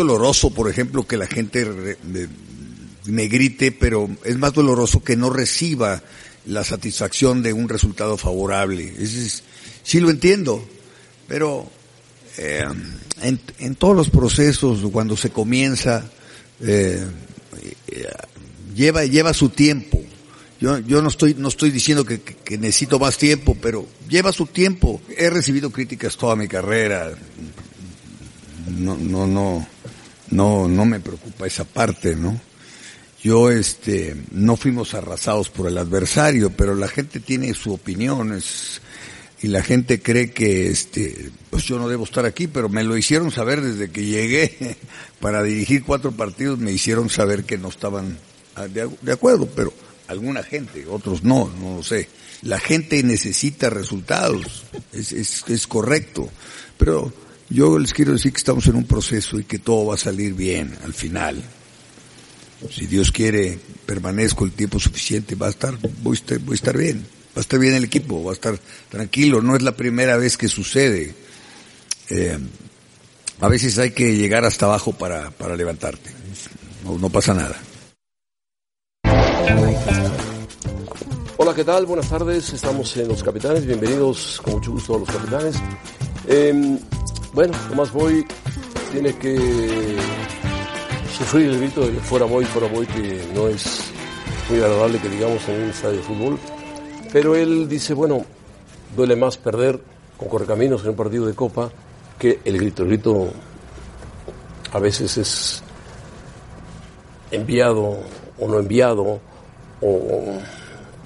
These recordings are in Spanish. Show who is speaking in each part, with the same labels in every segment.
Speaker 1: Doloroso, por ejemplo, que la gente me grite, pero es más doloroso que no reciba la satisfacción de un resultado favorable. Es, sí lo entiendo, pero eh, en, todos los procesos, cuando se comienza, eh, lleva, lleva su tiempo. Yo, yo no estoy, no estoy diciendo que, que, necesito más tiempo, pero lleva su tiempo. He recibido críticas toda mi carrera. No, no, no, no, no me preocupa esa parte, ¿no? Yo, este, no fuimos arrasados por el adversario, pero la gente tiene su opinión, y la gente cree que, este, pues yo no debo estar aquí, pero me lo hicieron saber desde que llegué para dirigir cuatro partidos, me hicieron saber que no estaban de acuerdo, pero alguna gente, otros no, no lo sé. La gente necesita resultados, es, es, es correcto, pero yo les quiero decir que estamos en un proceso y que todo va a salir bien al final. Si Dios quiere, permanezco el tiempo suficiente, va a estar, voy a estar, voy a estar bien, va a estar bien el equipo, va a estar tranquilo, no es la primera vez que sucede. Eh, a veces hay que llegar hasta abajo para, para levantarte, no, no pasa nada.
Speaker 2: Hola, ¿qué tal? Buenas tardes. Estamos en Los Capitanes. Bienvenidos con mucho gusto a Los Capitanes. Eh, bueno, Tomás Boy tiene que sufrir el grito de fuera Boy, fuera Boy, que no es muy agradable que digamos en un estadio de fútbol. Pero él dice, bueno, duele más perder con Correcaminos en un partido de Copa que el grito. El grito a veces es enviado o no enviado o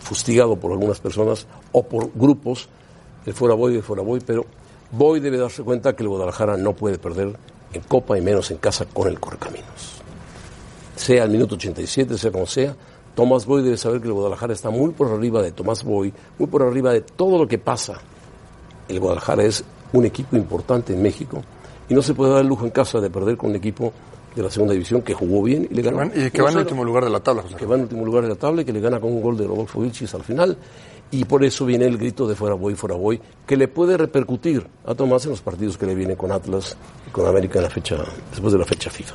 Speaker 2: fustigado por algunas personas o por grupos, el fuera Boy, el fuera Boy, pero Boy debe darse cuenta que el Guadalajara no puede perder en Copa y menos en casa con el Correcaminos. Sea el minuto 87, sea como sea, Tomás Boy debe saber que el Guadalajara está muy por arriba de Tomás Boy, muy por arriba de todo lo que pasa. El Guadalajara es un equipo importante en México y no se puede dar el lujo en casa de perder con un equipo de la segunda división que jugó bien y le ganó.
Speaker 3: Y que va en último lugar de la tabla,
Speaker 2: José. Que va en último lugar de la tabla y que le gana con un gol de Rodolfo Vilchis al final. Y por eso viene el grito de fuera voy, fuera voy, que le puede repercutir a Tomás en los partidos que le vienen con Atlas y con América en la fecha, después de la fecha FIFA.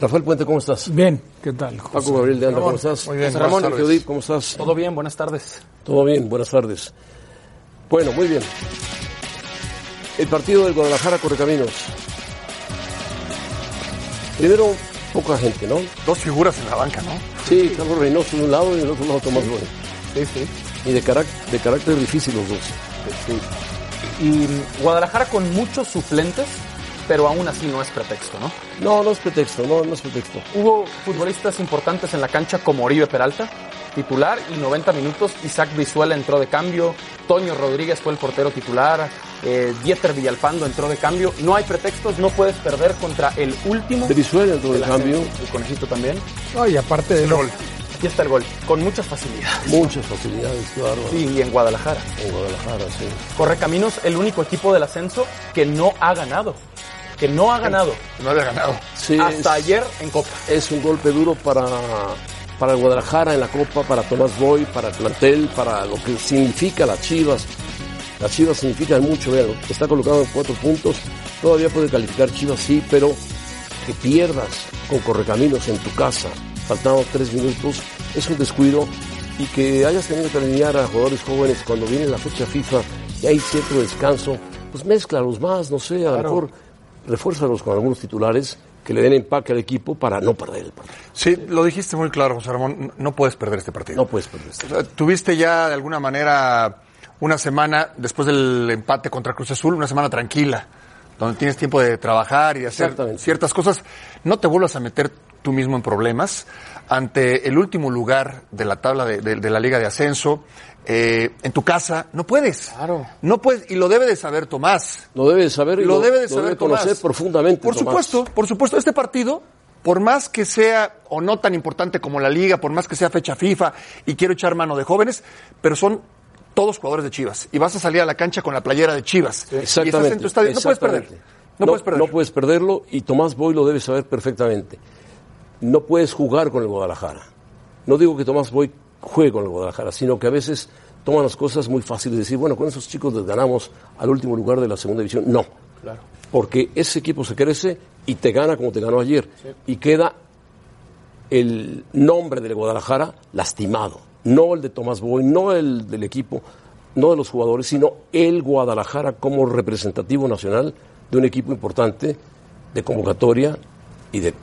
Speaker 2: Rafael Puente, ¿cómo estás?
Speaker 4: Bien, ¿qué tal?
Speaker 2: Paco Gabriel de Anda, ¿cómo estás?
Speaker 3: Muy bien,
Speaker 2: Ramón ¿cómo estás?
Speaker 4: Todo bien, buenas tardes.
Speaker 2: Todo bien, buenas tardes. Bueno, muy bien. El partido del Guadalajara corre caminos. Primero, poca gente, ¿no?
Speaker 3: Dos figuras en la banca, ¿no?
Speaker 2: Sí, Carlos Reynoso de un lado y del otro lado Tomás Boy.
Speaker 4: Sí, sí.
Speaker 2: Y de, carácter, de carácter difícil los dos.
Speaker 4: Sí. Y Guadalajara con muchos suplentes, pero aún así no es pretexto, ¿no?
Speaker 2: No, no es pretexto, no, no es pretexto.
Speaker 4: Hubo futbolistas importantes en la cancha como Oribe Peralta, titular, y 90 minutos Isaac Visuela entró de cambio, Toño Rodríguez fue el portero titular, eh, Dieter Villalpando entró de cambio. No hay pretextos, no puedes perder contra el último.
Speaker 2: De entró de, cambio.
Speaker 4: El conejito también.
Speaker 3: No, y aparte del gol.
Speaker 4: Aquí está el gol, con muchas facilidades.
Speaker 2: Muchas facilidades, claro.
Speaker 4: Sí, y en Guadalajara.
Speaker 2: En Guadalajara, sí.
Speaker 4: Correcaminos, el único equipo del ascenso que no ha ganado. Que no ha ganado.
Speaker 3: No había ganado.
Speaker 2: Sí,
Speaker 4: Hasta ayer en Copa.
Speaker 2: Es un golpe duro para, para el Guadalajara en la Copa, para Tomás Boy, para el plantel, para lo que significa las Chivas. Las Chivas significan mucho, vean, está colocado en cuatro puntos. Todavía puede calificar Chivas, sí, pero que pierdas con Correcaminos en tu casa faltando tres minutos, es un descuido y que hayas tenido que alinear a jugadores jóvenes cuando viene la fecha FIFA y hay cierto descanso, pues mézclalos más, no sé, a lo mejor refuérzalos con algunos titulares que le den empaque al equipo para no perder el partido.
Speaker 3: Sí, lo dijiste muy claro, José Ramón, no puedes perder este partido.
Speaker 2: No puedes perder este partido.
Speaker 3: Tuviste ya de alguna manera una semana después del empate contra Cruz Azul, una semana tranquila, donde tienes tiempo de trabajar y de hacer ciertas cosas. No te vuelvas a meter tú mismo en problemas ante el último lugar de la tabla de, la Liga de Ascenso. Eh, en tu casa, no puedes.
Speaker 4: Claro.
Speaker 3: No puedes, y lo debe de saber Tomás.
Speaker 2: Lo debe de saber y
Speaker 3: lo, debe de saber
Speaker 2: conocer profundamente.
Speaker 3: Por supuesto, por supuesto. Este partido, por más que sea o no tan importante como la Liga, por más que sea fecha FIFA y quiero echar mano de jóvenes, pero son todos jugadores de Chivas. Y vas a salir a la cancha con la playera de Chivas.
Speaker 2: Exactamente.
Speaker 3: Y en tu estadio. No puedes perder. No, puedes perder.
Speaker 2: No puedes perderlo y Tomás Boy lo debe saber perfectamente no puedes jugar con el Guadalajara. No digo que Tomás Boy juegue con el Guadalajara, sino que a veces toman las cosas muy fáciles de decir, bueno, con esos chicos les ganamos al último lugar de la segunda división. No.
Speaker 4: Claro.
Speaker 2: Porque ese equipo se crece y te gana como te ganó ayer. Y queda el nombre del Guadalajara lastimado. No el de Tomás Boy, no el del equipo, no de los jugadores, sino el Guadalajara como representativo nacional de un equipo importante de convocatoria y de,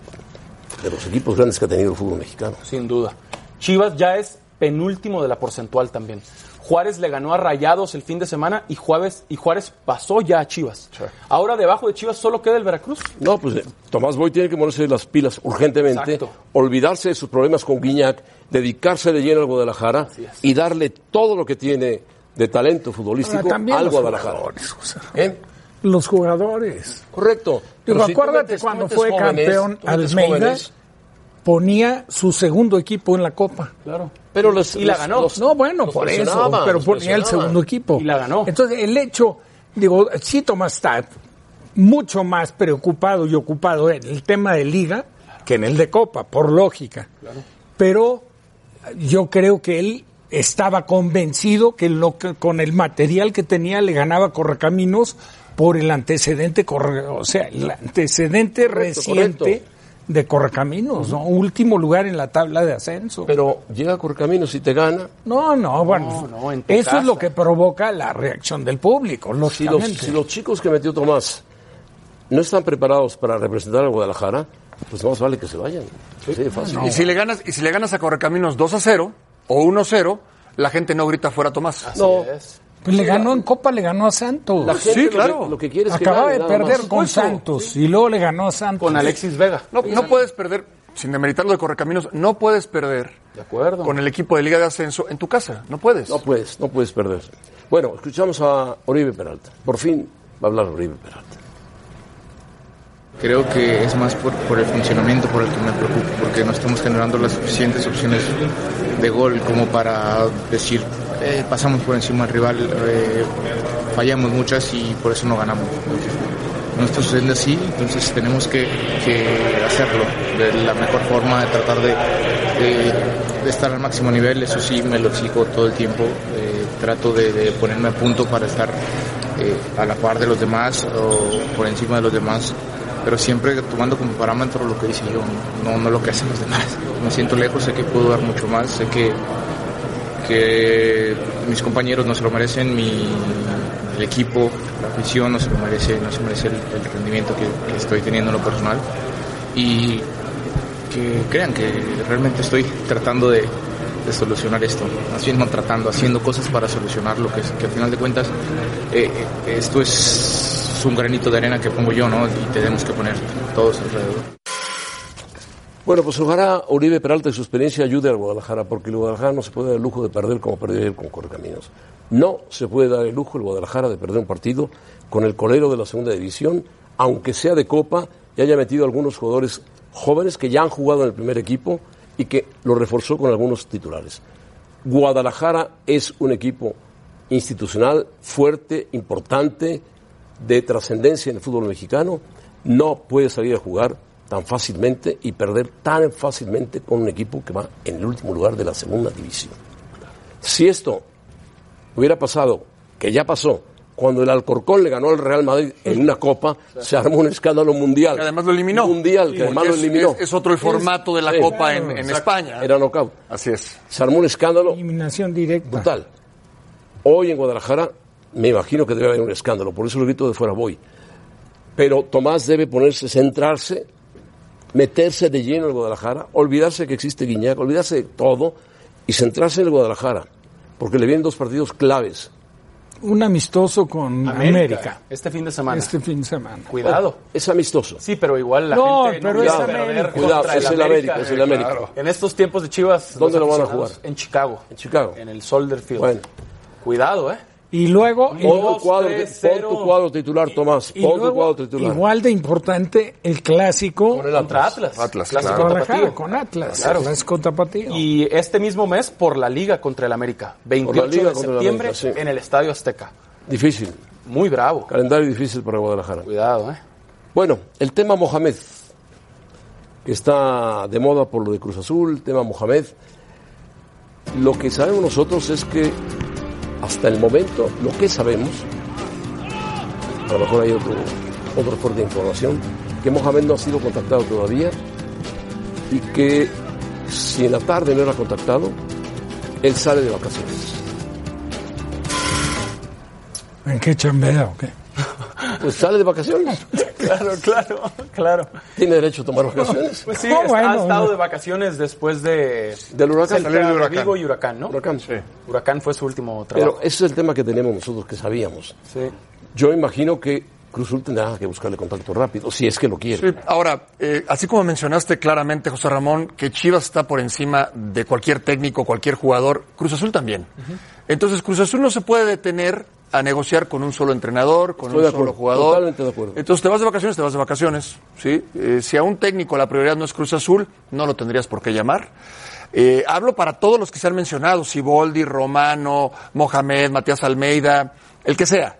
Speaker 2: de los equipos grandes que ha tenido el fútbol mexicano.
Speaker 4: Sin duda. Chivas ya es penúltimo de la porcentual también. Juárez le ganó a Rayados el fin de semana y Juárez, y Juárez pasó ya a Chivas. Ahora debajo de Chivas solo queda el Veracruz.
Speaker 2: No, pues eh, Tomás Boy tiene que ponerse las pilas urgentemente, olvidarse de sus problemas con Guiñac, dedicarse de lleno al Guadalajara y darle todo lo que tiene de talento futbolístico al Guadalajara.
Speaker 5: ¿Eh? Los jugadores.
Speaker 2: Correcto.
Speaker 5: Pero acuérdate cuando fue campeón Almeida ponía su segundo equipo en la Copa.
Speaker 4: Claro.
Speaker 2: Pero los,
Speaker 4: y la ganó.
Speaker 5: no, bueno, por eso, pero ponía el segundo equipo.
Speaker 4: Y la ganó.
Speaker 5: Entonces, el hecho, digo, sí Tomás está mucho más preocupado y ocupado en el tema de liga que en el de Copa, por lógica. Claro. Pero yo creo que él estaba convencido que, lo que con el material que tenía le ganaba Correcaminos por el antecedente, o sea, el antecedente reciente de Correcaminos, ¿no? Último lugar en la tabla de ascenso.
Speaker 2: Pero llega Correcaminos y te gana.
Speaker 5: No, no, bueno. eso es lo que provoca la reacción del público,
Speaker 2: si los, si los chicos que metió Tomás no están preparados para representar a Guadalajara, pues más vale que se vayan.
Speaker 3: fácil. Y si le ganas, y si le ganas a Correcaminos 2 a 0 o 1 a 0, la gente no grita fuera Tomás.
Speaker 5: no. Pues le ganó en Copa, le ganó a Santos.
Speaker 2: sí, claro. Lo que, quiere es
Speaker 5: Acaba
Speaker 2: de
Speaker 5: perder con Santos y luego le ganó a Santos.
Speaker 4: Con Alexis Vega.
Speaker 3: No, no puedes perder, sin demeritar lo de Correcaminos, no puedes perder
Speaker 4: de acuerdo.
Speaker 3: con el equipo de Liga de Ascenso en tu casa. No puedes.
Speaker 2: No puedes, no puedes perder. Bueno, escuchamos a Oribe Peralta. Por fin va a hablar Oribe Peralta.
Speaker 6: Creo que es más por, por, el funcionamiento por el que me preocupo, porque no estamos generando las suficientes opciones de gol como para decir eh, pasamos por encima del rival, eh, fallamos muchas y por eso no ganamos. No está sucediendo así, entonces tenemos que, hacerlo de la mejor forma, de tratar de, estar al máximo nivel, eso sí me lo exijo todo el tiempo, eh, trato de, ponerme a punto para estar a la par de los demás o por encima de los demás pero siempre tomando como parámetro lo que hice yo, no lo que hacen los demás. Me siento lejos, sé que puedo dar mucho más, sé que que mis compañeros no se lo merecen, mi, equipo, la afición no se lo merece, no se merece el, rendimiento que, estoy teniendo en lo personal y que crean que realmente estoy tratando de, solucionar esto, haciendo, tratando, haciendo cosas para solucionar lo que, que al final de cuentas eh, eh, esto es un granito de arena que pongo yo, ¿no? Y tenemos que poner todos alrededor.
Speaker 2: Bueno, pues ojalá Uribe Peralta y su experiencia ayude al Guadalajara, porque el Guadalajara no se puede dar el lujo de perder como perdió ayer con Correcaminos. No se puede dar el lujo el Guadalajara de perder un partido con el colero de la segunda división, aunque sea de Copa y haya metido algunos jugadores jóvenes que ya han jugado en el primer equipo y que lo reforzó con algunos titulares. Guadalajara es un equipo institucional fuerte, importante, de trascendencia en el fútbol mexicano. No puede salir a jugar tan fácilmente y perder tan fácilmente con un equipo que va en el último lugar de la segunda división. Si esto hubiera pasado, que ya pasó, cuando el Alcorcón le ganó al Real Madrid en una copa, se armó un escándalo mundial.
Speaker 3: Que además lo eliminó.
Speaker 2: Mundial, que además lo eliminó.
Speaker 3: Es, otro el formato de la copa en, España.
Speaker 2: Era knockout.
Speaker 3: Así es.
Speaker 2: Se armó un escándalo.
Speaker 5: Eliminación directa.
Speaker 2: Brutal. Hoy en Guadalajara me imagino que debe haber un escándalo, por eso lo grito de fuera voy. Pero Tomás debe ponerse, centrarse meterse de lleno en el Guadalajara, olvidarse que existe Guiñac, olvidarse de todo y centrarse en el Guadalajara, porque le vienen dos partidos claves.
Speaker 5: Un amistoso con América.
Speaker 4: Este fin de semana.
Speaker 5: Este fin de semana.
Speaker 4: Cuidado.
Speaker 2: es amistoso.
Speaker 4: Sí, pero igual la
Speaker 5: no,
Speaker 4: gente
Speaker 5: pero es América.
Speaker 2: Cuidado, es el América, es el América.
Speaker 4: En estos tiempos de Chivas.
Speaker 2: ¿Dónde lo van a jugar?
Speaker 4: En Chicago.
Speaker 2: En Chicago.
Speaker 4: En el Soldier Field.
Speaker 2: Bueno.
Speaker 4: Cuidado, ¿eh?
Speaker 5: Y luego.
Speaker 2: Pon, tu cuadro, tu cuadro titular, Tomás. Pon tu cuadro titular.
Speaker 5: Igual de importante el clásico.
Speaker 4: Con el Atlas.
Speaker 3: Atlas
Speaker 4: clásico
Speaker 5: claro. tapatío. Con Atlas. Claro. Clásico tapatío.
Speaker 4: Y este mismo mes por la Liga contra el América. 28 de septiembre en el Estadio Azteca.
Speaker 2: Difícil.
Speaker 4: Muy bravo.
Speaker 2: Calendario difícil para Guadalajara.
Speaker 4: Cuidado, ¿eh?
Speaker 2: Bueno, el tema Mohamed. Que está de moda por lo de Cruz Azul, tema Mohamed. Lo que sabemos nosotros es que hasta el momento, lo que sabemos, a lo mejor hay otro, otro fuerte de información, que Mohamed no ha sido contactado todavía y que si en la tarde no era contactado, él sale de vacaciones.
Speaker 5: ¿En qué chambea o qué?
Speaker 2: Pues sale de vacaciones.
Speaker 4: Claro, claro, claro.
Speaker 2: Tiene derecho a tomar vacaciones.
Speaker 4: Pues sí, es-
Speaker 5: bueno,
Speaker 4: ha estado de vacaciones después de...
Speaker 2: Del huracán.
Speaker 4: Celta,
Speaker 3: Salió de Huracán.
Speaker 4: Vigo y Huracán, ¿no?
Speaker 2: Huracán.
Speaker 4: Huracán fue su último trabajo.
Speaker 2: Pero ese es el tema que tenemos nosotros que sabíamos.
Speaker 4: Sí.
Speaker 2: Yo imagino que Cruz Azul tendrá que buscarle contacto rápido, si es que lo quiere.
Speaker 3: Sí, ahora, eh, así como mencionaste claramente, José Ramón, que Chivas está por encima de cualquier técnico, cualquier jugador, Cruz Azul también. Entonces, Cruz Azul no se puede detener a negociar con un solo entrenador, con
Speaker 2: Estoy
Speaker 3: un solo jugador.
Speaker 2: totalmente de acuerdo.
Speaker 3: Entonces, te vas de vacaciones, te vas de vacaciones. ¿sí? Eh, si a un técnico la prioridad no es Cruz Azul, no lo tendrías por qué llamar. Eh, hablo para todos los que se han mencionado, Siboldi, Romano, Mohamed, Matías Almeida, el que sea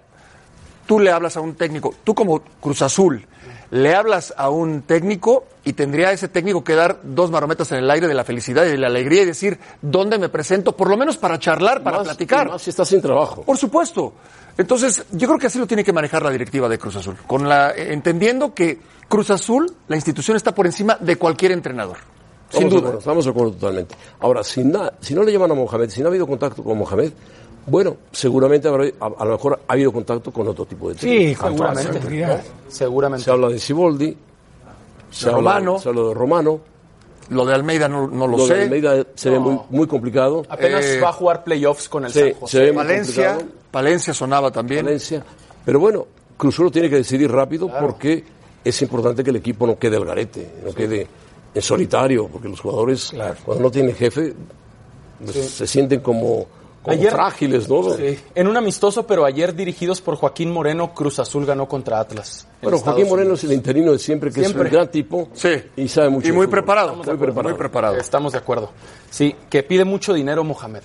Speaker 3: tú le hablas a un técnico, tú como Cruz Azul, le hablas a un técnico y tendría ese técnico que dar dos marometas en el aire de la felicidad y de la alegría y decir dónde me presento, por lo menos para charlar, para
Speaker 2: Más-
Speaker 3: platicar.
Speaker 2: Más si está sin trabajo.
Speaker 3: Por supuesto. Entonces, yo creo que así lo tiene que manejar la directiva de Cruz Azul, con la eh, entendiendo que Cruz Azul, la institución está por encima de cualquier entrenador. Sin
Speaker 2: Estamos de
Speaker 3: duda.
Speaker 2: acuerdo, estamos de acuerdo totalmente. Ahora, si, na- si no le llaman a Mohamed, si no ha habido contacto con Mohamed, bueno, seguramente habrá- a, a lo mejor ha habido contacto con otro tipo de técnico.
Speaker 5: Sí,
Speaker 4: Seguramente. Seguramente.
Speaker 2: Se habla de Siboldi, se,
Speaker 3: De
Speaker 2: habla,
Speaker 3: Romano.
Speaker 2: se habla de Romano,
Speaker 3: Lo de Almeida no, no lo,
Speaker 2: lo de
Speaker 3: sé.
Speaker 2: Almeida se ve
Speaker 4: No.
Speaker 2: muy, muy complicado.
Speaker 4: Apenas
Speaker 3: Eh,
Speaker 4: va a jugar playoffs con el
Speaker 2: sí,
Speaker 4: San José.
Speaker 2: se ve
Speaker 3: Valencia,
Speaker 2: complicado.
Speaker 3: Valencia sonaba también.
Speaker 2: Valencia. Pero bueno, Cruz Azul tiene que decidir rápido porque es importante que el equipo no quede al garete, no quede en solitario, porque los jugadores, cuando no tienen jefe, pues, se sienten como, como
Speaker 4: Ayer-
Speaker 2: frágiles, ¿no?
Speaker 4: Sí, en un amistoso, pero ayer dirigidos por Joaquín Moreno, Cruz Azul ganó contra Atlas. en
Speaker 2: Bueno, Joaquín Moreno
Speaker 4: Unidos.
Speaker 2: es el interino de siempre, que
Speaker 4: Siempre.
Speaker 2: es un gran tipo
Speaker 3: Sí.
Speaker 2: y sabe mucho.
Speaker 3: Y muy preparado.
Speaker 2: Muy preparado.
Speaker 3: Muy preparado.
Speaker 4: Estamos de acuerdo. Sí, que pide mucho dinero Mohamed.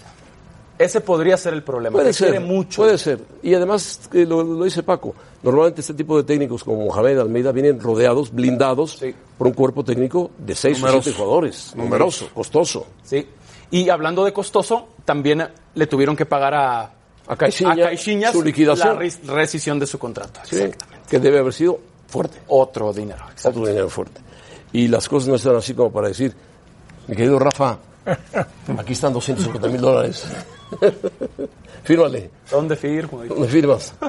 Speaker 4: Ese podría ser el problema.
Speaker 2: Puede ser,
Speaker 4: mucho.
Speaker 2: puede ser. Y además, eh, lo, lo dice Paco, normalmente este tipo de técnicos como Mohamed Almeida vienen rodeados, blindados
Speaker 4: Sí.
Speaker 2: por un cuerpo técnico de seis o siete jugadores. Numeroso, costoso.
Speaker 4: Sí. Y hablando de costoso, también le tuvieron que pagar a,
Speaker 2: A Caixinha,
Speaker 4: a Caixinhas
Speaker 2: su liquidación.
Speaker 4: la res- rescisión de su contrato.
Speaker 2: Sí, que debe haber sido fuerte.
Speaker 4: Otro dinero. exacto.
Speaker 2: Otro dinero fuerte. Y las cosas no están así como para decir, mi querido Rafa, aquí están 250 mil dólares. Fírmale.
Speaker 4: ¿Dónde firmo?
Speaker 2: ¿Dónde firmas?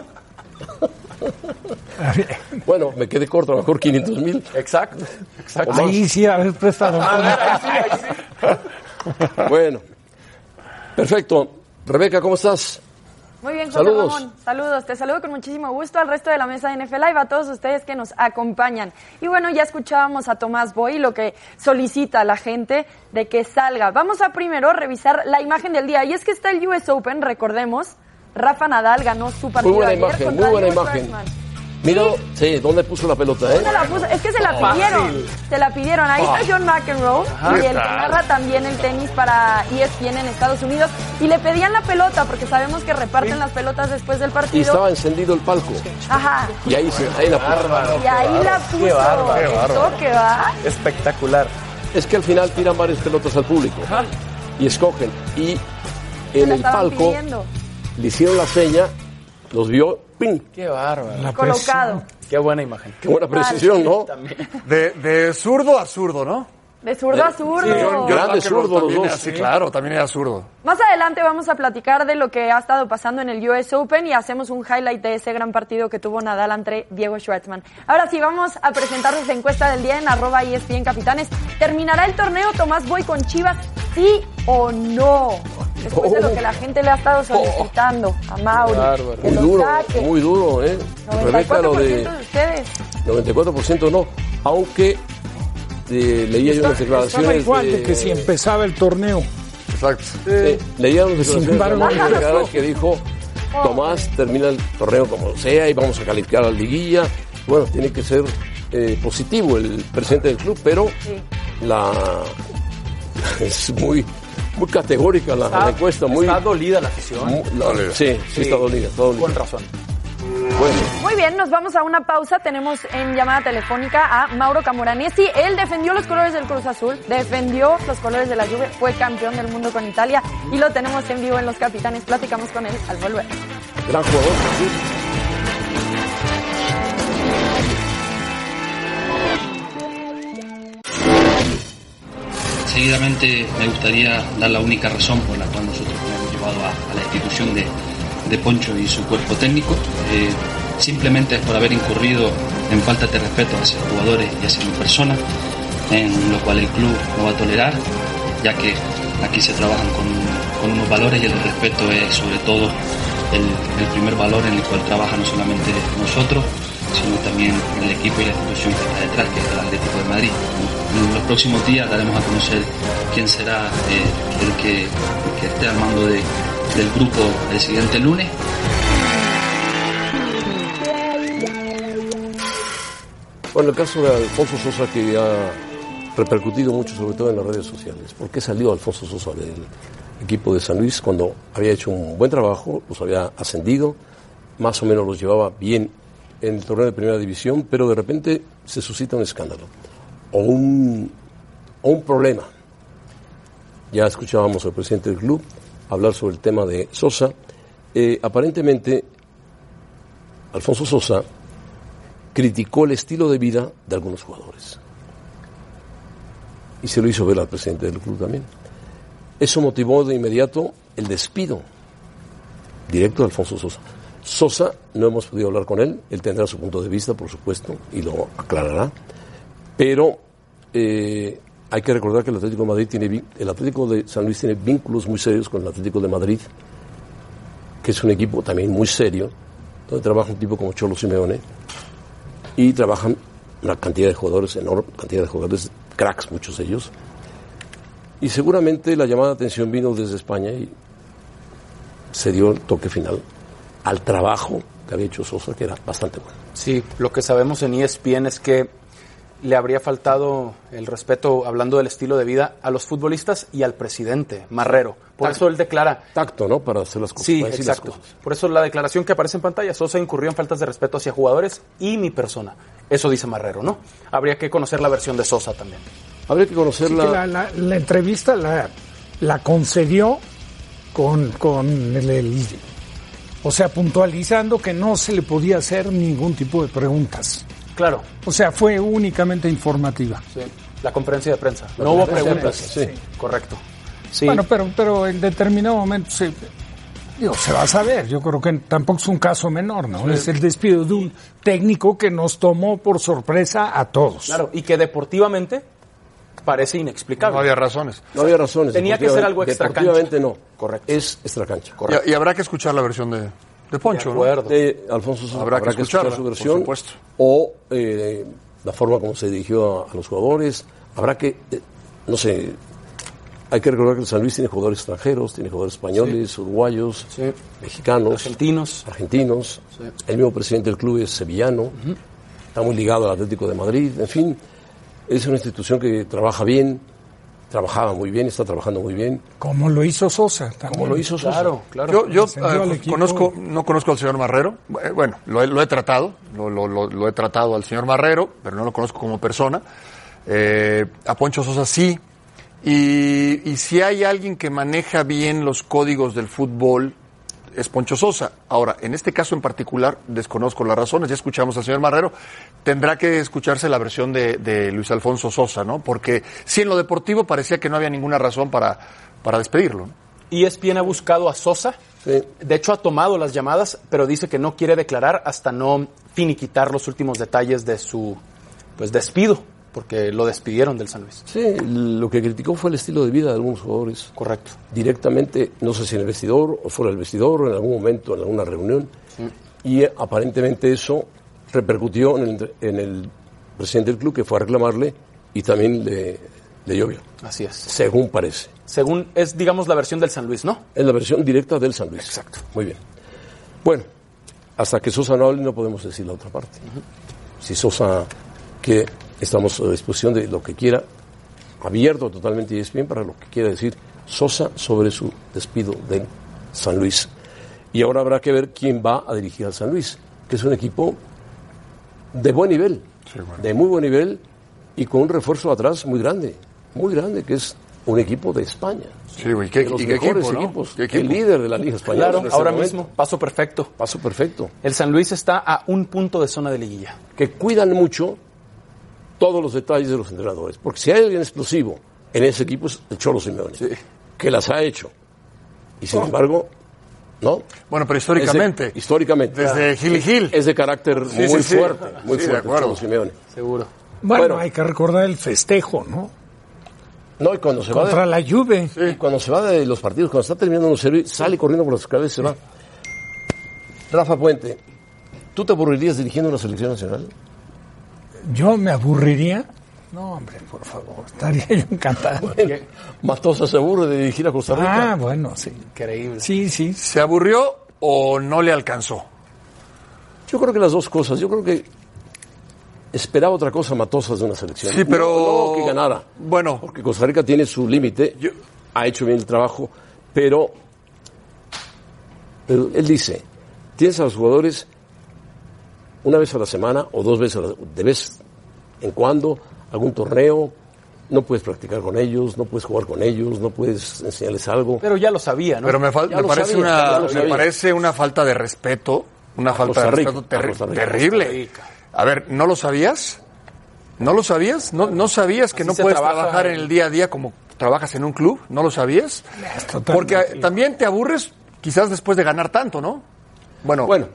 Speaker 2: bueno, me quedé corto, a lo mejor 500 mil.
Speaker 4: Exacto. Exacto.
Speaker 5: Ahí sí haber prestado.
Speaker 2: Bueno, perfecto. Rebeca, ¿cómo estás?
Speaker 7: Muy bien, José
Speaker 2: Saludos.
Speaker 7: Ramón. Saludos. Te saludo con muchísimo gusto al resto de la mesa de NFL Live, a todos ustedes que nos acompañan. Y bueno, ya escuchábamos a Tomás Boy lo que solicita la gente de que salga. Vamos a primero revisar la imagen del día. Y es que está el US Open, recordemos. Rafa Nadal ganó su partido
Speaker 2: Muy buena
Speaker 7: ayer
Speaker 2: imagen,
Speaker 7: contra
Speaker 2: muy buena imagen. Mira, sí, ¿dónde puso la pelota, eh?
Speaker 7: ¿Dónde la puso? Es que se la pidieron. Se la pidieron. Ahí está John McEnroe y el que narra también el tenis para ESPN en Estados Unidos. Y le pedían la pelota porque sabemos que reparten las pelotas después del
Speaker 2: Y
Speaker 7: partido.
Speaker 2: estaba encendido el palco.
Speaker 7: Ajá.
Speaker 2: Y ahí, se, ahí la puso.
Speaker 7: Y ahí la puso.
Speaker 4: Qué bárbaro. Qué bárbaro.
Speaker 7: ¿va?
Speaker 4: Espectacular.
Speaker 2: Es que al final tiran varias pelotas al público. Y escogen. Y en el palco
Speaker 7: pidiendo.
Speaker 2: le hicieron la seña, los vio, ¡ping!
Speaker 4: Qué bárbaro.
Speaker 7: Colocado.
Speaker 4: Qué buena imagen.
Speaker 2: Qué buena precisión, ¿no?
Speaker 3: De, de zurdo a zurdo, ¿no?
Speaker 7: De zurdo a zurdo.
Speaker 2: John- Grande
Speaker 3: McEnroe
Speaker 2: zurdo los
Speaker 3: también
Speaker 2: dos.
Speaker 3: era- Sí, claro, también era zurdo.
Speaker 7: Más adelante vamos a platicar de lo que ha estado pasando en el US Open y hacemos un highlight de ese gran partido que tuvo Nadal entre Diego Schwartzman. Ahora sí, vamos a presentar nuestra encuesta del día en arroba ESPN Capitanes. ¿Terminará el torneo Tomás Boy con Chivas? ¿Sí o no? Después de lo que la gente le ha estado solicitando a Mauri.
Speaker 4: bárbaro.
Speaker 2: Muy
Speaker 7: lo
Speaker 2: duro,
Speaker 7: saque.
Speaker 2: muy duro, ¿eh? Rebeca,
Speaker 7: 94%
Speaker 2: lo de
Speaker 7: de ustedes.
Speaker 2: 94% no. Aunque eh, leía yo unas
Speaker 5: Estaba
Speaker 2: declaraciones.
Speaker 5: igual de que si empezaba el torneo.
Speaker 3: Exacto.
Speaker 2: Sí, leía unas declaraciones que dijo: Tomás termina el torneo como sea y vamos a calificar a la liguilla. Bueno, tiene que ser eh, positivo el presidente del club, pero la es muy muy categórica la, la encuesta, muy,
Speaker 4: Está dolida la afición.
Speaker 2: sí, sí, está dolida, está dolida.
Speaker 4: Con razón.
Speaker 2: Bueno,
Speaker 7: Muy bien, nos vamos a una pausa. Tenemos en llamada telefónica a Mauro Camoranesi. Él defendió los colores del Cruz Azul, defendió los colores de la Juve, fue campeón del mundo con Italia y lo tenemos en vivo en Los Capitanes. Platicamos con él al volver.
Speaker 2: gran jugador. sí.
Speaker 8: Seguidamente me gustaría dar la única razón por la cual nosotros hemos llevado a, la institución de, Poncho y su cuerpo técnico. Eh, simplemente es por haber incurrido en falta de respeto hacia jugadores y hacia mi persona, en lo cual el club no va a tolerar, ya que aquí se trabajan con, unos valores y el respeto es sobre todo el, primer valor en el cual trabaja no solamente nosotros, sino también el equipo y la institución que está detrás, que es el Atlético de Madrid. En los próximos días daremos a conocer quién será eh, el, que, esté al mando del grupo el siguiente lunes.
Speaker 2: Bueno, el caso de Alfonso Sosa que ha repercutido mucho, sobre todo en las redes sociales. ¿Por qué salió Alfonso Sosa del equipo de San Luis cuando había hecho un buen trabajo, los había ascendido, más o menos los llevaba bien en el torneo de primera división, pero de repente se suscita un escándalo o un, un problema. Ya escuchábamos al presidente del club hablar sobre el tema de Sosa. Eh, aparentemente, Alfonso Sosa criticó el estilo de vida de algunos jugadores. Y se lo hizo ver al presidente del club también. Eso motivó de inmediato el despido directo de Alfonso Sosa. Sosa, no hemos podido hablar con él, él tendrá su punto de vista, por supuesto, y lo aclarará, pero eh, hay que recordar que el Atlético de Madrid tiene, el Atlético de San Luis tiene vínculos muy serios con el Atlético de Madrid, que es un equipo también muy serio, donde trabaja un tipo como Cholo Simeone, y trabajan una cantidad de jugadores, enorme cantidad de jugadores, cracks muchos de ellos, y seguramente la llamada de atención vino desde España y se dio el toque final al trabajo que había hecho Sosa, que era bastante bueno.
Speaker 4: Sí, lo que sabemos en ESPN es que le habría faltado el respeto, hablando del estilo de vida, a los futbolistas y al presidente, Marrero. Por eso él declara...
Speaker 2: Tacto, ¿no? Para hacer las cosas.
Speaker 4: Sí, exacto. Por eso la declaración que aparece en pantalla, Sosa incurrió en faltas de respeto hacia jugadores y mi persona. Eso dice Marrero, ¿no? Habría que conocer la versión de Sosa también.
Speaker 5: Habría que conocer la... la... entrevista la, la concedió con, con el, O sea, puntualizando que no se le podía hacer ningún tipo de preguntas.
Speaker 4: Claro.
Speaker 5: O sea, fue únicamente informativa.
Speaker 4: Sí. La conferencia de prensa. no hubo preguntas. Sí. Correcto.
Speaker 5: Sí. Bueno, pero, pero en determinado momento se, digo, se va a saber. Yo creo que tampoco es un caso menor, ¿no? Es el despido de un técnico que nos tomó por sorpresa a todos.
Speaker 4: Claro, y que deportivamente parece inexplicable.
Speaker 3: No había razones.
Speaker 2: No había razones.
Speaker 4: Tenía que ser algo extra
Speaker 2: Deportivamente no. Correcto. Es extra cancha.
Speaker 3: Correcto. Y, habrá que escuchar la versión de, de Poncho,
Speaker 2: de
Speaker 3: acuerdo.
Speaker 2: De Alfonso habrá, que, escuchar su versión. O eh, la forma como se dirigió a, los jugadores. Habrá que, eh, no sé, hay que recordar que el San Luis tiene jugadores extranjeros, tiene jugadores españoles, uruguayos, mexicanos,
Speaker 4: argentinos.
Speaker 2: argentinos. El mismo presidente del club es sevillano, está muy ligado al Atlético de Madrid. En fin, es una institución que trabaja bien, trabajaba muy bien, está trabajando muy bien.
Speaker 5: Como lo hizo Sosa.
Speaker 2: Como lo hizo Sosa.
Speaker 3: Claro, claro. Yo, eh, conozco, no conozco al señor Marrero. Eh, bueno, lo he, tratado, lo, he tratado al señor Marrero, pero no lo conozco como persona. Eh, a Poncho Sosa sí. Y, y si hay alguien que maneja bien los códigos del fútbol, es Poncho Sosa. Ahora, en este caso en particular, desconozco las razones, ya escuchamos al señor Marrero, tendrá que escucharse la versión de, Luis Alfonso Sosa, ¿no? Porque si en lo deportivo parecía que no había ninguna razón para, para despedirlo.
Speaker 4: ¿Y ESPN ha buscado a Sosa, de hecho ha tomado las llamadas, pero dice que no quiere declarar hasta no finiquitar los últimos detalles de su pues despido porque lo despidieron del San Luis.
Speaker 2: Sí, lo que criticó fue el estilo de vida de algunos jugadores.
Speaker 4: Correcto.
Speaker 2: Directamente, no sé si en el vestidor o fuera del vestidor en algún momento, en alguna reunión. Y aparentemente eso repercutió en el, en el, presidente del club que fue a reclamarle y también le, le llovió.
Speaker 4: Así es.
Speaker 2: Según parece.
Speaker 4: Según es, digamos, la versión del San Luis, ¿no?
Speaker 2: Es la versión directa del San Luis.
Speaker 4: Exacto.
Speaker 2: Muy bien. Bueno, hasta que Sosa no hable no podemos decir la otra parte. Si Sosa que Estamos a disposición de lo que quiera, abierto totalmente y es bien para lo que quiera decir Sosa sobre su despido de San Luis. Y ahora habrá que ver quién va a dirigir al San Luis, que es un equipo de buen nivel, de muy buen nivel y con un refuerzo atrás muy grande, muy grande, que es un equipo de España.
Speaker 3: Sí, y qué, los mejores equipos,
Speaker 2: el líder de la Liga Española.
Speaker 4: Claro, este ahora mismo, paso perfecto.
Speaker 2: Paso perfecto.
Speaker 4: El San Luis está a un punto de zona de liguilla.
Speaker 2: Que cuidan mucho todos los detalles de los entrenadores. Porque si hay alguien explosivo en ese equipo es el Cholo Simeone, que las ha hecho. Y sin embargo, ¿no?
Speaker 3: Bueno, pero históricamente.
Speaker 2: históricamente.
Speaker 3: Desde Gil y Gil.
Speaker 2: Es de carácter
Speaker 3: Sí,
Speaker 2: muy
Speaker 3: sí, sí.
Speaker 2: fuerte, muy
Speaker 3: Sí,
Speaker 2: fuerte,
Speaker 3: acuerdo.
Speaker 2: Cholo Simeone.
Speaker 4: Seguro.
Speaker 5: Bueno,
Speaker 2: Bueno.
Speaker 5: hay que recordar el festejo, ¿no?
Speaker 2: No, y cuando se va
Speaker 5: Contra
Speaker 2: de,
Speaker 5: la Juve.
Speaker 2: y cuando se va de los partidos, cuando está terminando un serie, sale corriendo por las escaleras y se va. Rafa Puente, ¿tú te aburrirías dirigiendo una selección nacional?
Speaker 5: Yo me aburriría. No, hombre, por favor, estaría yo encantado.
Speaker 2: Matosa se aburre de dirigir a Costa Rica.
Speaker 5: Ah, bueno, sí.
Speaker 4: Increíble.
Speaker 5: Sí, sí.
Speaker 3: ¿Se aburrió o no le alcanzó?
Speaker 2: Yo creo que las dos cosas. Yo creo que esperaba otra cosa Matosas de una selección.
Speaker 3: Sí, pero-
Speaker 2: No, no que ganara.
Speaker 3: Bueno.
Speaker 2: Porque Costa Rica tiene su límite,
Speaker 3: Yo-
Speaker 2: ha hecho bien el trabajo, pero, pero él dice, tienes a los jugadores una vez a la semana o dos veces a la, de vez en cuando, algún torneo, no puedes practicar con ellos, no puedes jugar con ellos, no puedes enseñarles algo.
Speaker 4: Pero ya lo sabía, ¿no?
Speaker 3: Pero me, parece
Speaker 2: sabía,
Speaker 3: una me parece una falta de respeto, una falta
Speaker 2: Costa
Speaker 3: de respeto terri-
Speaker 2: Rica.
Speaker 3: terrible. A ver, ¿no lo sabías? ¿No lo sabías? ¿No, no sabías que
Speaker 4: Así
Speaker 3: no puedes
Speaker 4: trabaja
Speaker 3: trabajar en el día a día como trabajas en un club? ¿No lo sabías? Porque también te aburres quizás después de ganar tanto, ¿no? Bueno,
Speaker 2: Bueno.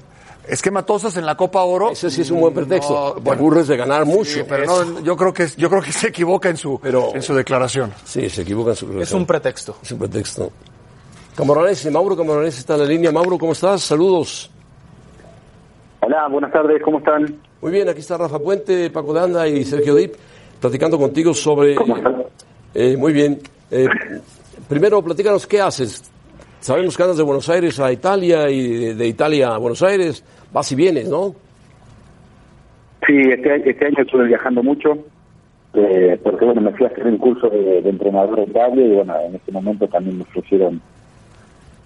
Speaker 3: Es que Matosas en la Copa Oro
Speaker 2: Ese sí es un buen pretexto.
Speaker 3: No,
Speaker 2: Te
Speaker 3: bueno.
Speaker 2: aburres de ganar mucho.
Speaker 3: Sí, pero no, yo creo que yo creo que se equivoca en su
Speaker 2: Pero-
Speaker 3: en su declaración.
Speaker 2: Sí, se equivoca en su
Speaker 4: Es
Speaker 2: relación.
Speaker 4: un pretexto.
Speaker 2: Es un pretexto. Camaronesi, Mauro Camaronesi está en la línea. Mauro, ¿cómo estás? Saludos.
Speaker 9: Hola, buenas tardes, ¿cómo están?
Speaker 2: Muy bien, aquí está Rafa Puente, Paco de Anda y Sergio Dip, platicando contigo sobre...
Speaker 9: ¿Cómo están?
Speaker 2: Eh, muy bien. Eh, primero, platícanos qué haces. Sabemos que andas de Buenos Aires a Italia y de, de Italia a Buenos Aires. Vas y vienes, ¿no?
Speaker 9: Sí, este, este año estuve viajando mucho, eh, porque bueno, me fui a hacer el curso de, de entrenador en Italia y bueno, en este momento también me ofrecieron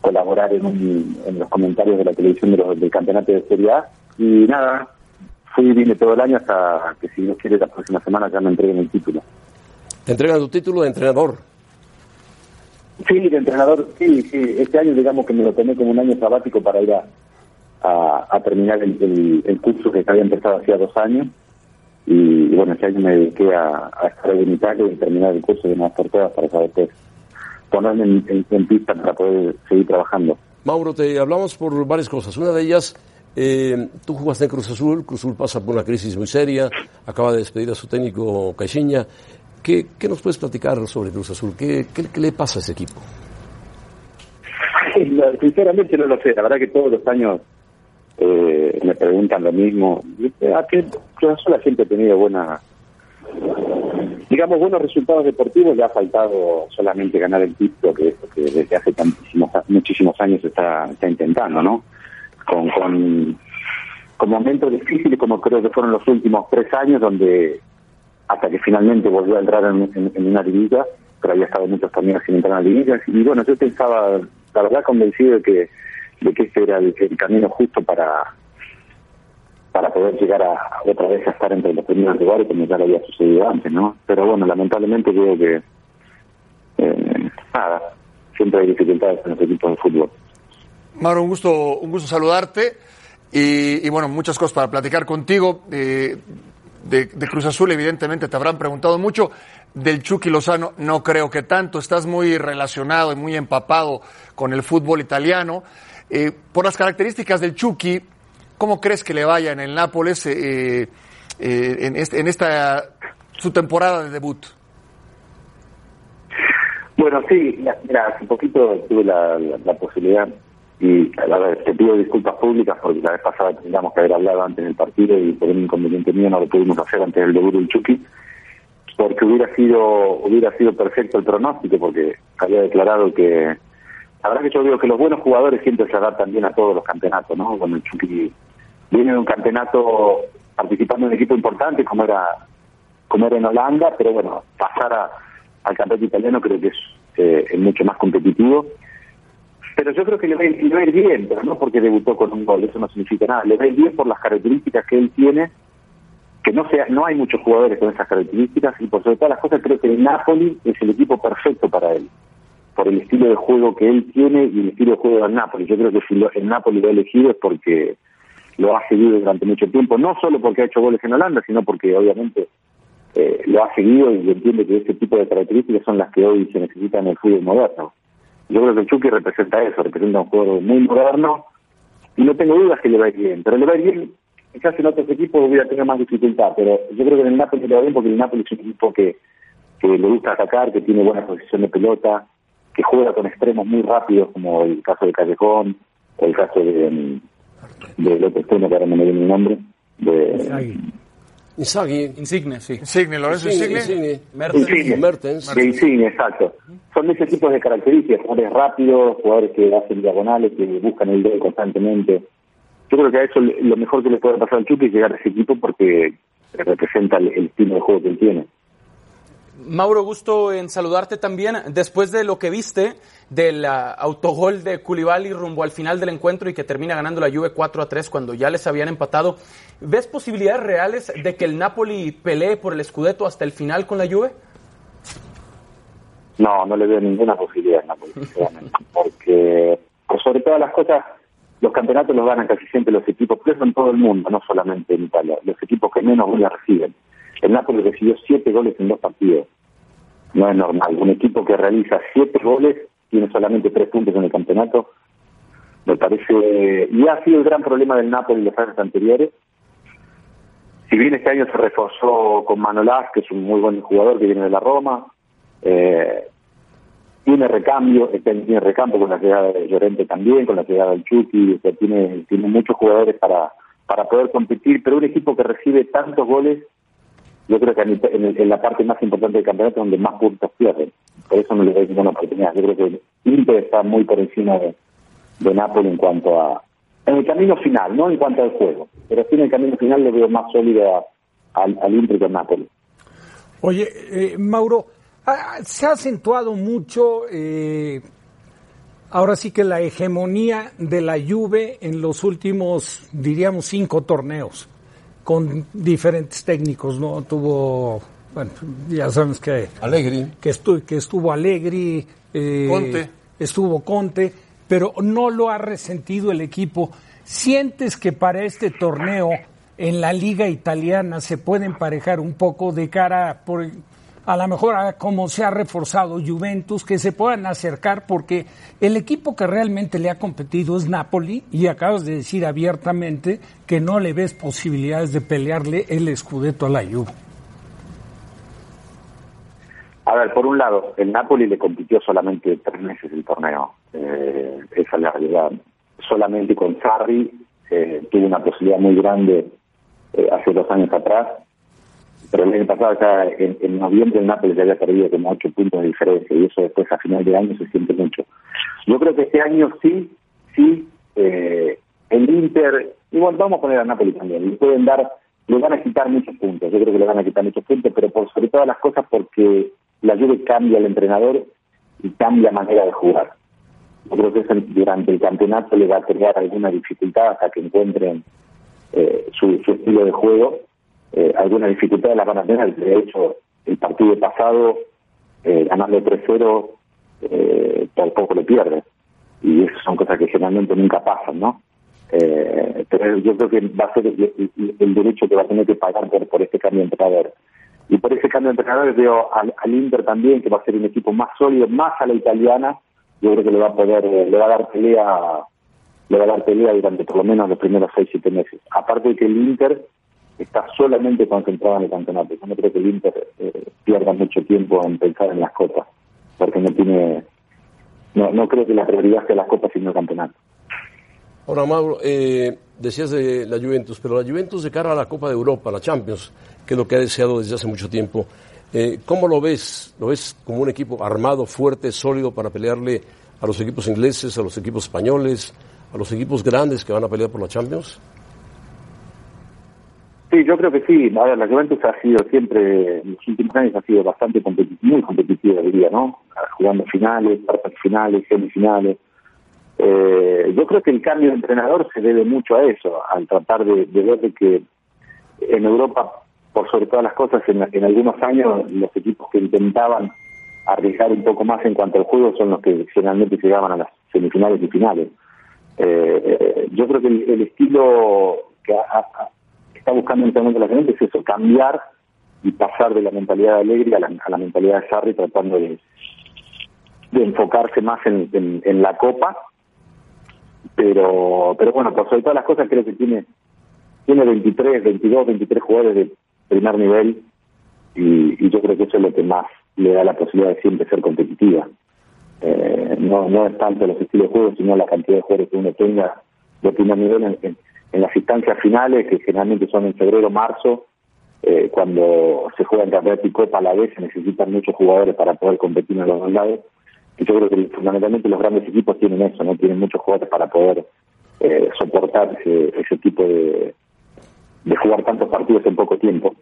Speaker 9: colaborar en, un- en los comentarios de la televisión de los- del campeonato de Serie A. Y nada, fui y vine todo el año hasta que si Dios quiere la próxima semana ya me entreguen el título.
Speaker 2: Te entregan tu título de entrenador.
Speaker 9: Sí, de entrenador, sí, sí. Este año digamos que me lo tomé como un año sabático para ir a, a, a terminar el, el- el curso que había empezado hacía dos años. Y, y bueno, este año me dediqué a, a estar en Italia y terminar el curso de una por todas para saber qué ponerme en, en- en pista para poder seguir trabajando.
Speaker 2: Mauro, te hablamos por varias cosas. Una de ellas, eh, tú jugaste en Cruz Azul. Cruz Azul pasa por una crisis muy seria. Acaba de despedir a su técnico Caixinha. ¿Qué, qué nos puedes platicar sobre Cruz Azul? ¿Qué, qué, qué le pasa a ese equipo?
Speaker 9: No, Sinceramente no lo sé, la verdad que todos los años eh, me preguntan lo mismo. ¿A qué Cruz Azul la gente ha tenido buena, digamos, buenos resultados deportivos? Le ha faltado solamente ganar el título que, que desde hace tantísimos, muchísimos años está, está intentando, ¿no? Con, con, con momentos difíciles como creo que fueron los últimos tres años donde hasta que finalmente volvió a entrar en, en- en una liguilla, pero había estado muchos torneos sin entrar en la liguilla. Y bueno, yo pensaba, la verdad, convencido de que, de que ese era el, camino justo para para poder llegar a otra vez a estar entre los primeros lugares como ya lo había sucedido antes, ¿no? Pero bueno, lamentablemente creo que eh, nada, siempre hay dificultades en los equipos de fútbol.
Speaker 3: Mauro, un gusto, un gusto saludarte y, y, bueno, muchas cosas para platicar contigo. eh, de, de Cruz Azul, evidentemente, te habrán preguntado mucho. Del Chucky Lozano, no creo que tanto. Estás muy relacionado y muy empapado con el fútbol italiano. Eh, por las características del Chucky, ¿cómo crees que le vaya en el Nápoles eh, eh, en, este- en esta su temporada de debut?
Speaker 9: Bueno, sí, mira, hace poquito tuve la, la- la posibilidad y a ver, te pido disculpas públicas porque la vez pasada teníamos que haber hablado antes del partido y por un inconveniente mío no lo pudimos hacer antes del debut del Chucky porque hubiera sido hubiera sido perfecto el pronóstico porque había declarado que la verdad que yo digo que los buenos jugadores siempre se adaptan bien a todos los campeonatos, ¿no? Bueno, el Chucky viene de un campeonato participando en un equipo importante como era como era en Holanda, pero bueno, pasar a- al campeonato italiano creo que es, eh, es mucho más competitivo. Pero yo creo que le va, a ir- le va a ir bien, pero no porque debutó con un gol, eso no significa nada. Le va a ir bien por las características que él tiene, que no sea, no hay muchos jugadores con esas características, y por sobre todas las cosas creo que el Napoli es el equipo perfecto para él, por el estilo de juego que él tiene y el estilo de juego del Napoli. Yo creo que si lo- el Napoli lo ha elegido es porque lo ha seguido durante mucho tiempo, no solo porque ha hecho goles en Holanda, sino porque obviamente eh, lo ha seguido y entiende que ese tipo de características son las que hoy se necesitan en el fútbol moderno. Yo creo que el Chucky representa eso, representa un juego muy moderno y no tengo dudas que le va a ir bien, pero le va a ir bien quizás en otros equipos hubiera tenido más dificultad, pero yo creo que en el Napoli le va bien porque el Napoli es un equipo que, que le gusta atacar, que tiene buena posición de pelota, que juega con extremos muy rápidos, como el caso de Callejón, o el caso de, mm, de otro extremo, que ahora no me viene el nombre, de...
Speaker 2: Insigne.
Speaker 4: Insigne, sí.
Speaker 3: Insigne, Lorenzo Insigne.
Speaker 2: Insigne.
Speaker 9: Insigne.
Speaker 2: Mertens.
Speaker 9: De Insigne, exacto. Son de ese tipo de características, jugadores rápidos, jugadores que hacen diagonales, que buscan el gol constantemente. Yo creo que a eso lo mejor que le puede pasar al Chucky es llegar a ese equipo porque representa el, el estilo de juego que él tiene.
Speaker 4: Mauro, gusto en saludarte también. Después de lo que viste del uh, autogol de Koulibaly rumbo al final del encuentro y que termina ganando la Juve 4 a 3 cuando ya les habían empatado, ¿ves posibilidades reales de que el Napoli pelee por el Scudetto hasta el final con la Juve?
Speaker 9: No, no le veo ninguna posibilidad al Napoli, porque por sobre todas las cosas los campeonatos los ganan casi siempre los equipos, pero en todo el mundo, no solamente en Italia, los equipos que menos goles reciben. El Napoli recibió siete goles en dos partidos. No es normal. Un equipo que realiza siete goles tiene solamente tres puntos en el campeonato. Me parece. Y ha sido el gran problema del Napoli en los años anteriores. Si bien este año se reforzó con Manolás, que es un muy buen jugador que viene de la Roma, eh, tiene recambio, este año tiene recambio con la llegada de Llorente también, con la llegada del Chucky, tiene, tiene muchos jugadores para poder competir, pero un equipo que recibe tantos goles yo creo que en, la parte más importante del campeonato donde más puntos pierden. Por eso no le doy ninguna oportunidad. Yo creo que Inter está muy por encima de, de Napoli en cuanto a... En el camino final, no en cuanto al juego, pero sí en el camino final le veo más sólido al, al Inter que al Napoli.
Speaker 5: Oye, eh, Mauro, se ha acentuado mucho... Eh, ahora sí que la hegemonía de la Juve en los últimos, diríamos, cinco torneos con diferentes técnicos, ¿no? Tuvo, bueno, ya sabes que...
Speaker 2: Allegri.
Speaker 5: Que, estuvo, que estuvo Allegri. Eh, Conte. Estuvo Conte, pero no lo ha resentido el equipo. ¿Sientes que para este torneo en la liga italiana se puede emparejar un poco de cara por a lo mejor a como se ha reforzado Juventus, que se puedan acercar, porque el equipo que realmente le ha competido es Napoli, y acabas de decir abiertamente que no le ves posibilidades de pelearle el Scudetto a la Juve.
Speaker 9: A ver, por un lado, el Napoli le compitió solamente tres meses el torneo, eh, esa es la realidad. Solamente con Sarri eh, tuvo una posibilidad muy grande eh, hace dos años atrás, pero el año pasado, en, noviembre, el Nápoles ya había perdido como ocho puntos de diferencia y eso después a final de año se siente mucho. Yo creo que este año sí, sí, eh, el Inter, igual vamos a poner a Nápoles también, le pueden dar, le van a quitar muchos puntos, yo creo que le van a quitar muchos puntos, pero por sobre todas las cosas porque la Juve cambia al entrenador y cambia manera de jugar. Yo creo que eso durante el campeonato le va a crear alguna dificultad hasta que encuentren eh, su, su estilo de juego eh, algunas dificultades las van a tener. De hecho, el partido pasado, eh, ganando 3-0, eh, poco le pierde. Y eso son cosas que generalmente nunca pasan, ¿no? Eh, pero yo creo que va a ser el, derecho que va a tener que pagar por, por este cambio de entrenador. Y por ese cambio de entrenador veo al, al, Inter también, que va a ser un equipo más sólido, más a la italiana. Yo creo que le va a poder, le va a dar pelea, le va a dar pelea durante por lo menos los primeros 6-7 meses. Aparte de que el Inter está solamente concentrado en el campeonato. Yo no creo que el Inter eh, pierda mucho tiempo en pensar en las copas, porque no tiene, no, no creo que la prioridad sea las copas sino el campeonato.
Speaker 2: Ahora, Mauro, eh, decías de la Juventus, pero la Juventus de cara a la Copa de Europa, la Champions, que es lo que ha deseado desde hace mucho tiempo, eh, ¿cómo lo ves? ¿Lo ves como un equipo armado, fuerte, sólido para pelearle a los equipos ingleses, a los equipos españoles, a los equipos grandes que van a pelear por la Champions?
Speaker 9: Sí, yo creo que sí. A ver, la Juventus ha sido siempre, en los últimos años ha sido bastante competitiva, muy competitiva, diría, ¿no? Jugando finales, partes finales, semifinales. Eh, yo creo que el cambio de entrenador se debe mucho a eso, al tratar de, ver de que en Europa, por sobre todas las cosas, en, en, algunos años los equipos que intentaban arriesgar un poco más en cuanto al juego son los que generalmente llegaban a las semifinales y finales. Eh, eh yo creo que el, estilo que ha, está buscando en este momento la gente es eso, cambiar y pasar de la mentalidad de Alegre a la, a la mentalidad de Sarri tratando de, enfocarse más en, en, la Copa. Pero, pero bueno, por sobre todas las cosas creo que tiene, tiene 23, 22, 23 jugadores de primer nivel y, y yo creo que eso es lo que más le da la posibilidad de siempre ser competitiva. Eh, no, no es tanto los estilos de juego, sino la cantidad de jugadores que uno tenga de primer nivel en, en, las instancias finales, que generalmente son en febrero, marzo, eh, cuando se juega en campeonato y copa a la vez, se necesitan muchos jugadores para poder competir en los dos lados. Y yo creo que fundamentalmente los grandes equipos tienen eso, no tienen muchos jugadores para poder eh, soportar ese, ese tipo de, de jugar tantos partidos en poco tiempo.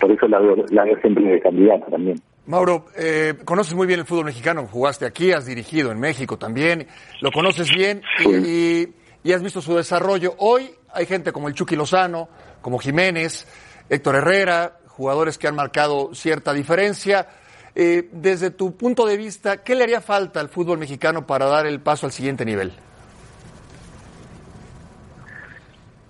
Speaker 9: Por eso la veo, la veo siempre de candidata también.
Speaker 3: Mauro, eh, conoces muy bien el fútbol mexicano, jugaste aquí, has dirigido en México también, lo conoces bien y, has visto su desarrollo. Hoy hay gente como el Chucky Lozano, como Jiménez, Héctor Herrera, jugadores que han marcado cierta diferencia. Eh, desde tu punto de vista, ¿qué le haría falta al fútbol mexicano para dar el paso al siguiente nivel?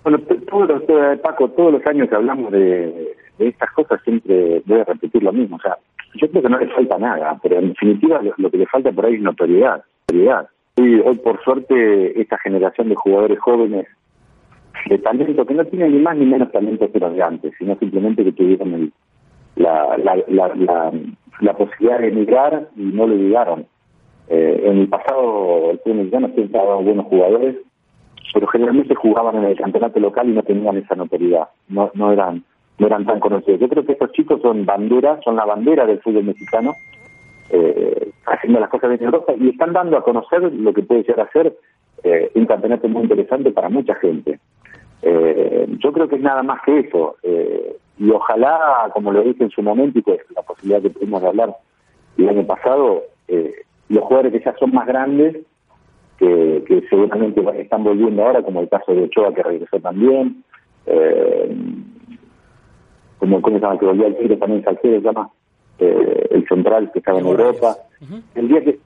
Speaker 9: Bueno, todos eh, Paco, todos los años que hablamos de, de estas cosas siempre voy a repetir lo mismo. O sea, yo creo que no le falta nada, pero en definitiva lo, que le falta por ahí es notoriedad. notoriedad. Y hoy, por suerte, esta generación de jugadores jóvenes de talento, que no tienen ni más ni menos talento que los de antes, sino simplemente que tuvieron la, la, la, posibilidad de emigrar y no lo llegaron. Eh, en el pasado, el fútbol mexicano siempre ha dado buenos jugadores, pero generalmente jugaban en el campeonato local y no tenían esa notoriedad, no, no eran no eran tan conocidos. Yo creo que estos chicos son banderas, son la bandera del fútbol mexicano, eh, haciendo las cosas en Europa y están dando a conocer lo que puede llegar a ser eh, un campeonato muy interesante para mucha gente. Eh, yo creo que es nada más que eso. y ojalá, como lo dije en su momento, y pues la posibilidad que tuvimos de hablar el año pasado, los jugadores que ya son más grandes, que, que seguramente están volviendo ahora, como el caso de Ochoa que regresó también, eh, como, ¿cómo se llama? Que volvió al Tigre también Salcedo, se llama, eh, el central que estaba en Europa. El día que,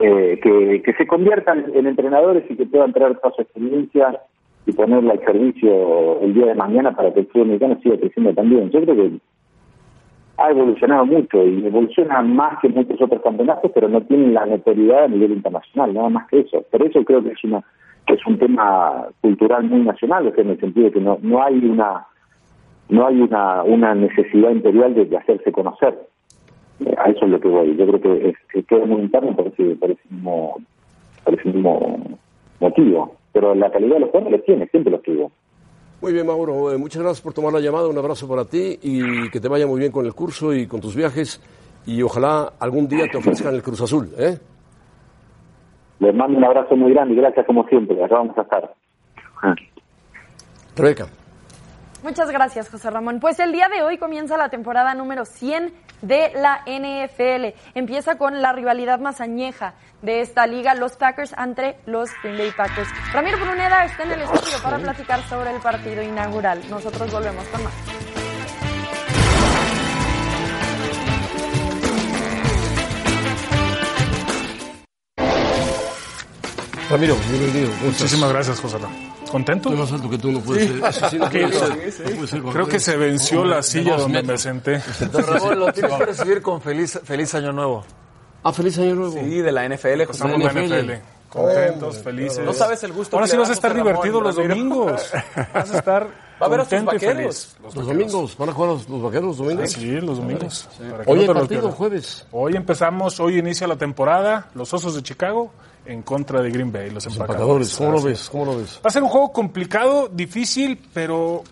Speaker 9: eh, que, que se conviertan en entrenadores y que puedan traer toda su experiencia y ponerla al servicio el día de mañana para que el fútbol mexicano siga creciendo también. Yo creo que ha evolucionado mucho y evoluciona más que muchos otros campeonatos, pero no tienen la notoriedad a nivel internacional, nada más que eso. Por eso creo que es una que es un tema cultural muy nacional, en el sentido de que no, no hay una no hay una, una necesidad imperial de, hacerse conocer. Eh, a eso es lo que voy. Yo creo que, es, queda muy interno por ese, por ese, mismo, por ese mismo motivo. Pero la calidad de los jugadores los tiene, siempre los tuvo.
Speaker 2: Muy bien, Mauro. Eh, muchas gracias por tomar la llamada. Un abrazo para ti y que te vaya muy bien con el curso y con tus viajes. Y ojalá algún día te ofrezcan el Cruz Azul. ¿eh?
Speaker 9: Les mando un abrazo muy grande y gracias como siempre. Acá vamos a estar.
Speaker 2: Rebeca.
Speaker 7: Muchas gracias, José Ramón. Pues el día de hoy comienza la temporada número 100 de la NFL. Empieza con la rivalidad más añeja de esta liga, los Packers ante los Green Bay Packers. Ramiro Bruneda está en el estudio para platicar sobre el partido inaugural. Nosotros volvemos con más.
Speaker 2: Ramiro, bienvenido.
Speaker 10: Muchísimas gracias, José. ¿Contento?
Speaker 2: más alto que tú no puedes ser.
Speaker 10: Creo que se venció la silla donde me senté.
Speaker 3: Ramón, lo tienes que recibir con feliz, feliz año nuevo.
Speaker 2: Ah, feliz año nuevo.
Speaker 4: Sí, de la NFL.
Speaker 10: Estamos de la NFL. Contentos, felices.
Speaker 4: No sabes el gusto
Speaker 10: Ahora sí vas a estar divertido los domingos. Vas a estar
Speaker 4: Va a ver a tus vaqueros.
Speaker 2: Los, domingos. ¿Van a jugar los, vaqueros los domingos?
Speaker 10: Sí, los domingos.
Speaker 2: Hoy el partido, jueves.
Speaker 10: Hoy empezamos, hoy inicia la temporada. Los Osos de Chicago en contra de Green Bay, los, empacadores.
Speaker 2: ¿Cómo lo ves? ¿Cómo lo ves?
Speaker 10: Va a ser un juego complicado, difícil, pero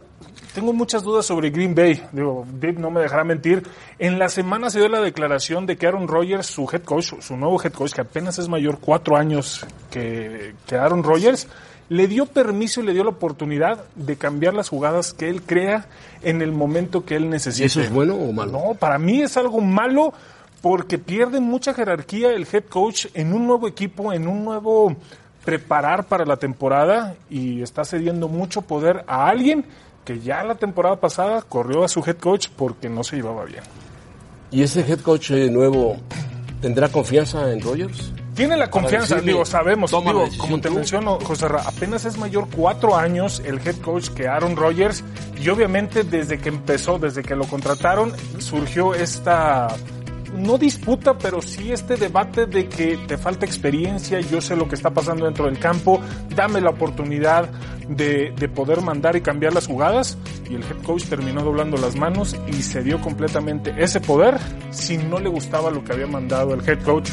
Speaker 10: tengo muchas dudas sobre Green Bay. Digo, Dave no me dejará mentir. En la semana se dio la declaración de que Aaron Rodgers, su head coach, su nuevo head coach, que apenas es mayor cuatro años que, que Aaron Rodgers, le dio permiso y le dio la oportunidad de cambiar las jugadas que él crea en el momento que él necesite. ¿Y
Speaker 2: eso es bueno o malo?
Speaker 10: No, para mí es algo malo porque pierde mucha jerarquía el head coach en un nuevo equipo, en un nuevo preparar para la temporada y está cediendo mucho poder a alguien que ya la temporada pasada corrió a su head coach porque no se llevaba bien.
Speaker 2: ¿Y ese head coach eh, nuevo tendrá confianza en Rogers?
Speaker 10: Tiene la confianza,
Speaker 2: decirle,
Speaker 10: digo, sabemos, digo, como te
Speaker 2: tú.
Speaker 10: menciono, José Ra, apenas es mayor cuatro años el head coach que Aaron Rodgers y obviamente desde que empezó, desde que lo contrataron, surgió esta no disputa, pero sí este debate de que te falta experiencia, yo sé lo que está pasando dentro del campo, dame la oportunidad de, de poder mandar y cambiar las jugadas. Y el head coach terminó doblando las manos y se dio completamente ese poder si no le gustaba lo que había mandado el head coach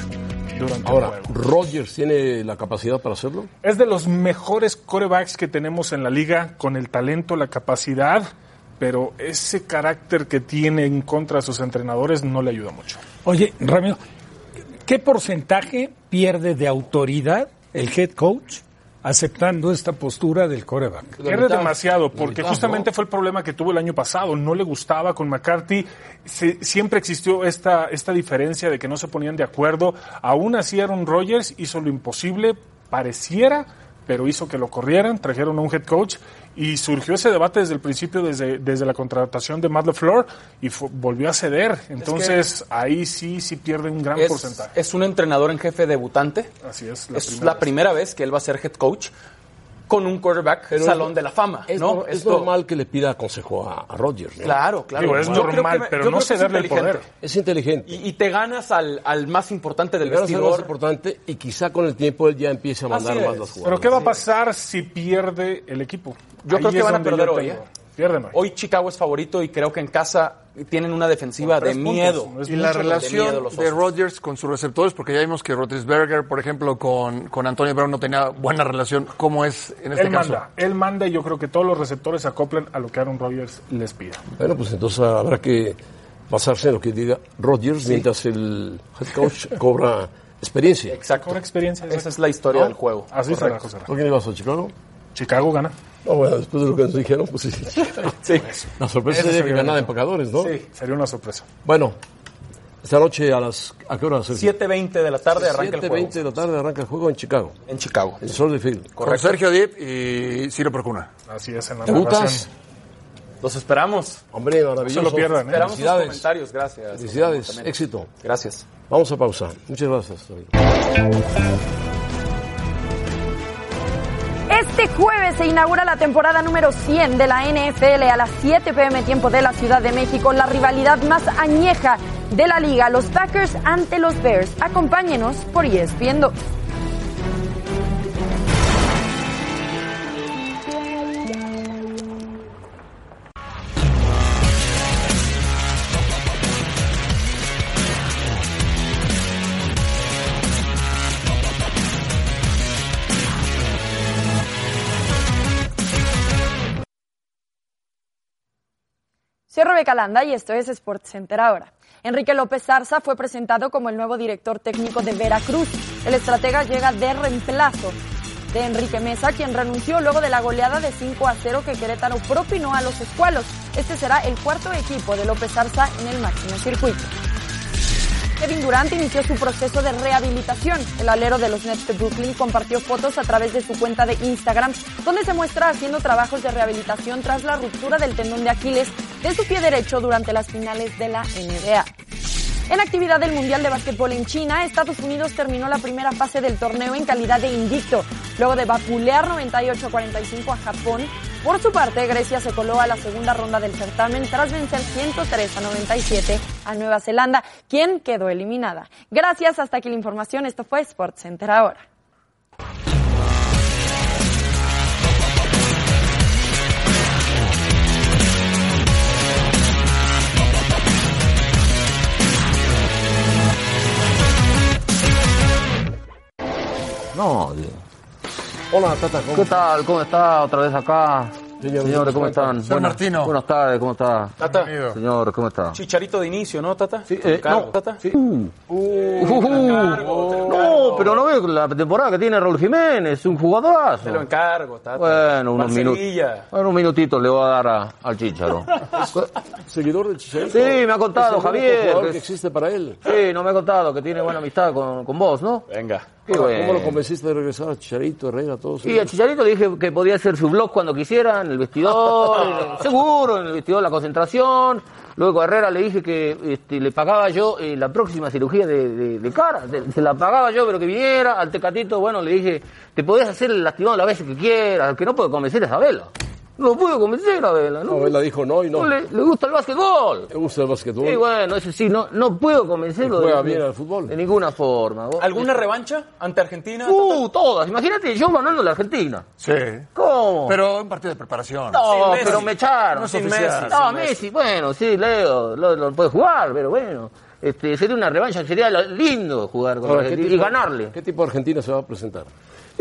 Speaker 10: durante
Speaker 2: Ahora. ¿Rodgers tiene la capacidad para hacerlo?
Speaker 10: Es de los mejores corebacks que tenemos en la liga, con el talento, la capacidad, pero ese carácter que tiene en contra de sus entrenadores no le ayuda mucho.
Speaker 5: Oye, Ramiro, ¿qué porcentaje pierde de autoridad el head coach aceptando esta postura del coreback?
Speaker 10: Pierde demasiado, porque
Speaker 2: mitad,
Speaker 10: justamente
Speaker 2: ¿no?
Speaker 10: fue el problema que tuvo el año pasado. No le gustaba con McCarthy. Se- siempre existió esta, esta diferencia de que no se ponían de acuerdo. Aún así, Aaron Rodgers hizo lo imposible, pareciera, pero hizo que lo corrieran, trajeron a un head coach y surgió ese debate desde el principio, desde, desde la contratación de Matt LaFleur y volvió a ceder. Entonces, ahí sí, sí pierde un gran
Speaker 4: Es,
Speaker 10: porcentaje.
Speaker 4: es un entrenador en jefe debutante.
Speaker 10: Así es. La
Speaker 4: es
Speaker 10: primera
Speaker 4: la
Speaker 10: vez.
Speaker 4: primera vez que él va a ser head coach con un quarterback
Speaker 2: Pero
Speaker 4: salón
Speaker 2: es-
Speaker 4: de la fama,
Speaker 2: Es,
Speaker 4: ¿no?
Speaker 2: nor- es
Speaker 4: Esto-
Speaker 2: normal que le pida consejo a, a Rodgers. ¿no?
Speaker 4: Claro, claro.
Speaker 10: Digo, es normal,
Speaker 4: que me-
Speaker 10: pero
Speaker 4: yo
Speaker 10: no
Speaker 4: es
Speaker 10: cederle el
Speaker 4: inteligente.
Speaker 10: poder.
Speaker 2: Es inteligente.
Speaker 4: Y, y te ganas al, al más importante del vestidor.
Speaker 2: más importante y quizá con el tiempo él ya empiece a mandar más
Speaker 4: es.
Speaker 2: las jugadas.
Speaker 10: Pero ¿qué va a pasar si pierde el equipo?
Speaker 4: Yo creo que van a perder hoy, ¿eh?
Speaker 10: Pierden hoy.
Speaker 4: Hoy Chicago es favorito y creo que en casa tienen una defensiva de miedo.
Speaker 10: no es
Speaker 3: Y la
Speaker 4: de
Speaker 3: relación
Speaker 4: los
Speaker 3: de
Speaker 4: Osos.
Speaker 3: Rodgers con sus receptores, porque ya vimos que Roethlisberger, por ejemplo, con, con Antonio Brown no tenía buena relación. ¿Cómo es en este
Speaker 10: Él
Speaker 3: caso?
Speaker 10: manda, él manda y yo creo que todos los receptores se acoplan a lo que Aaron Rodgers les pida.
Speaker 2: Bueno, pues entonces habrá que basarse en lo que diga Rodgers mientras el head coach cobra experiencia.
Speaker 4: Exacto.
Speaker 10: Con experiencia.
Speaker 4: Esa es la historia del juego.
Speaker 10: Así será, José.
Speaker 2: ¿Por qué le vas a Chicago?
Speaker 10: Chicago gana.
Speaker 2: No, bueno, después de lo que nos dijeron, pues sí.
Speaker 4: Sí.
Speaker 2: La sorpresa
Speaker 10: Ese
Speaker 2: sería que
Speaker 10: sería
Speaker 2: ganara empacadores, ¿no?
Speaker 10: Sí, sería una sorpresa.
Speaker 2: Bueno, esta noche a las... ¿A qué hora? Sergio?
Speaker 4: 7.20 de la tarde arranca el
Speaker 2: 7:20
Speaker 4: juego.
Speaker 2: de la tarde arranca el juego en Chicago,
Speaker 4: En Chicago.
Speaker 2: en Soldier Field.
Speaker 3: Con Sergio Dip y Ciro Procuna.
Speaker 10: Así es en la
Speaker 2: ¿Debutas?
Speaker 10: narración.
Speaker 4: Los esperamos.
Speaker 2: Hombre, maravilloso.
Speaker 10: No se lo pierdan, ¿eh?
Speaker 4: Esperamos sus
Speaker 2: Felicidades.
Speaker 4: comentarios. Gracias.
Speaker 2: Felicidades, éxito.
Speaker 4: Gracias.
Speaker 2: Vamos a pausa. Muchas gracias.
Speaker 7: Este jueves se inaugura la temporada número 100 de la NFL a las 7 pm tiempo de la Ciudad de México, la rivalidad más añeja de la liga, los Packers ante los Bears. Acompáñenos por ESPN 2. Rebeca Landa y esto es Sports Center ahora. Enrique López Zarza fue presentado como el nuevo director técnico de Veracruz. El estratega llega de reemplazo de Enrique Mesa, quien renunció luego de la goleada de 5 a 0 que Querétaro propinó a los escualos. Este será el cuarto equipo de López Zarza en el máximo circuito. Kevin Durant inició su proceso de rehabilitación. El alero de los Nets de Brooklyn compartió fotos a través de su cuenta de Instagram, donde se muestra haciendo trabajos de rehabilitación tras la ruptura del tendón de Aquiles de su pie derecho durante las finales de la NBA. En actividad del Mundial de Básquetbol en China, Estados Unidos terminó la primera fase del torneo en calidad de invicto, luego de vapulear 98 a 45 a Japón. Por su parte, Grecia se coló a la segunda ronda del certamen tras vencer 103 a 97 a Nueva Zelanda, quien quedó eliminada. Gracias, hasta aquí la información. Esto fue Sports Center ahora.
Speaker 11: No,
Speaker 2: Hola, Tata. ¿cómo
Speaker 11: ¿qué tal? ¿Cómo está? Otra vez acá.
Speaker 2: Señor,
Speaker 11: Señores, ¿cómo
Speaker 2: ¿cómo
Speaker 11: están?
Speaker 3: Señor Martino.
Speaker 11: Buenas tardes, ¿cómo está?
Speaker 4: Tata.
Speaker 11: Señor, ¿cómo está?
Speaker 4: Chicharito de inicio, ¿no, Tata?
Speaker 11: Sí, eh,
Speaker 4: Cargo,
Speaker 11: no,
Speaker 4: Tata.
Speaker 11: sí. Uh, no, pero no veo la temporada que tiene Raúl Jiménez, un jugadorazo.
Speaker 4: Te lo encargo, Tata.
Speaker 11: Bueno, unos minutos. Bueno, un minutito le voy a dar a- al Chicharo.
Speaker 2: Seguidor del Chicharito.
Speaker 11: Sí, me ha contado,
Speaker 2: Es el único
Speaker 11: Javier,
Speaker 2: jugador
Speaker 11: que
Speaker 2: existe para él.
Speaker 11: Sí, no me ha contado que tiene buena amistad con, con vos, ¿no?
Speaker 4: Venga.
Speaker 11: Qué
Speaker 2: ¿Cómo lo convenciste de regresar a Chicharito, Herrera, todos?
Speaker 11: Y a Chicharito le dije que podía hacer su blog cuando quisiera, en el vestidor, seguro, en el vestidor, la concentración. Luego a Herrera le dije que este, le pagaba yo eh, la próxima cirugía de, de- de cara, se, se la pagaba yo, pero que viniera. Al Tecatito, bueno, le dije, te podés hacer el lastimado las veces que quieras, que no puedo convencer es a Vela. No lo puedo convencer a Vela, ¿no?
Speaker 2: No, Vela dijo no y no.
Speaker 11: No le, le gusta el básquetbol.
Speaker 2: Le gusta el básquetbol.
Speaker 11: Y bueno, eso sí, no, no puedo convencerlo
Speaker 2: ¿Y juega
Speaker 11: de,
Speaker 2: bien al fútbol?
Speaker 11: de ninguna forma. Vos-
Speaker 4: ¿Alguna revancha ante Argentina?
Speaker 11: Uh, todas. Imagínate yo ganando la Argentina.
Speaker 3: Sí.
Speaker 11: ¿Cómo?
Speaker 3: Pero un partido de preparación.
Speaker 11: No, pero me echaron.
Speaker 3: No
Speaker 11: Sin. Messi. No, Messi, bueno, sí, Leo, lo, lo puede jugar, pero bueno. Este, sería una revancha, sería lindo jugar con
Speaker 2: Ahora,
Speaker 11: la
Speaker 2: ¿qué
Speaker 11: Argentina y ganarle.
Speaker 2: ¿Qué tipo de Argentina se va a presentar?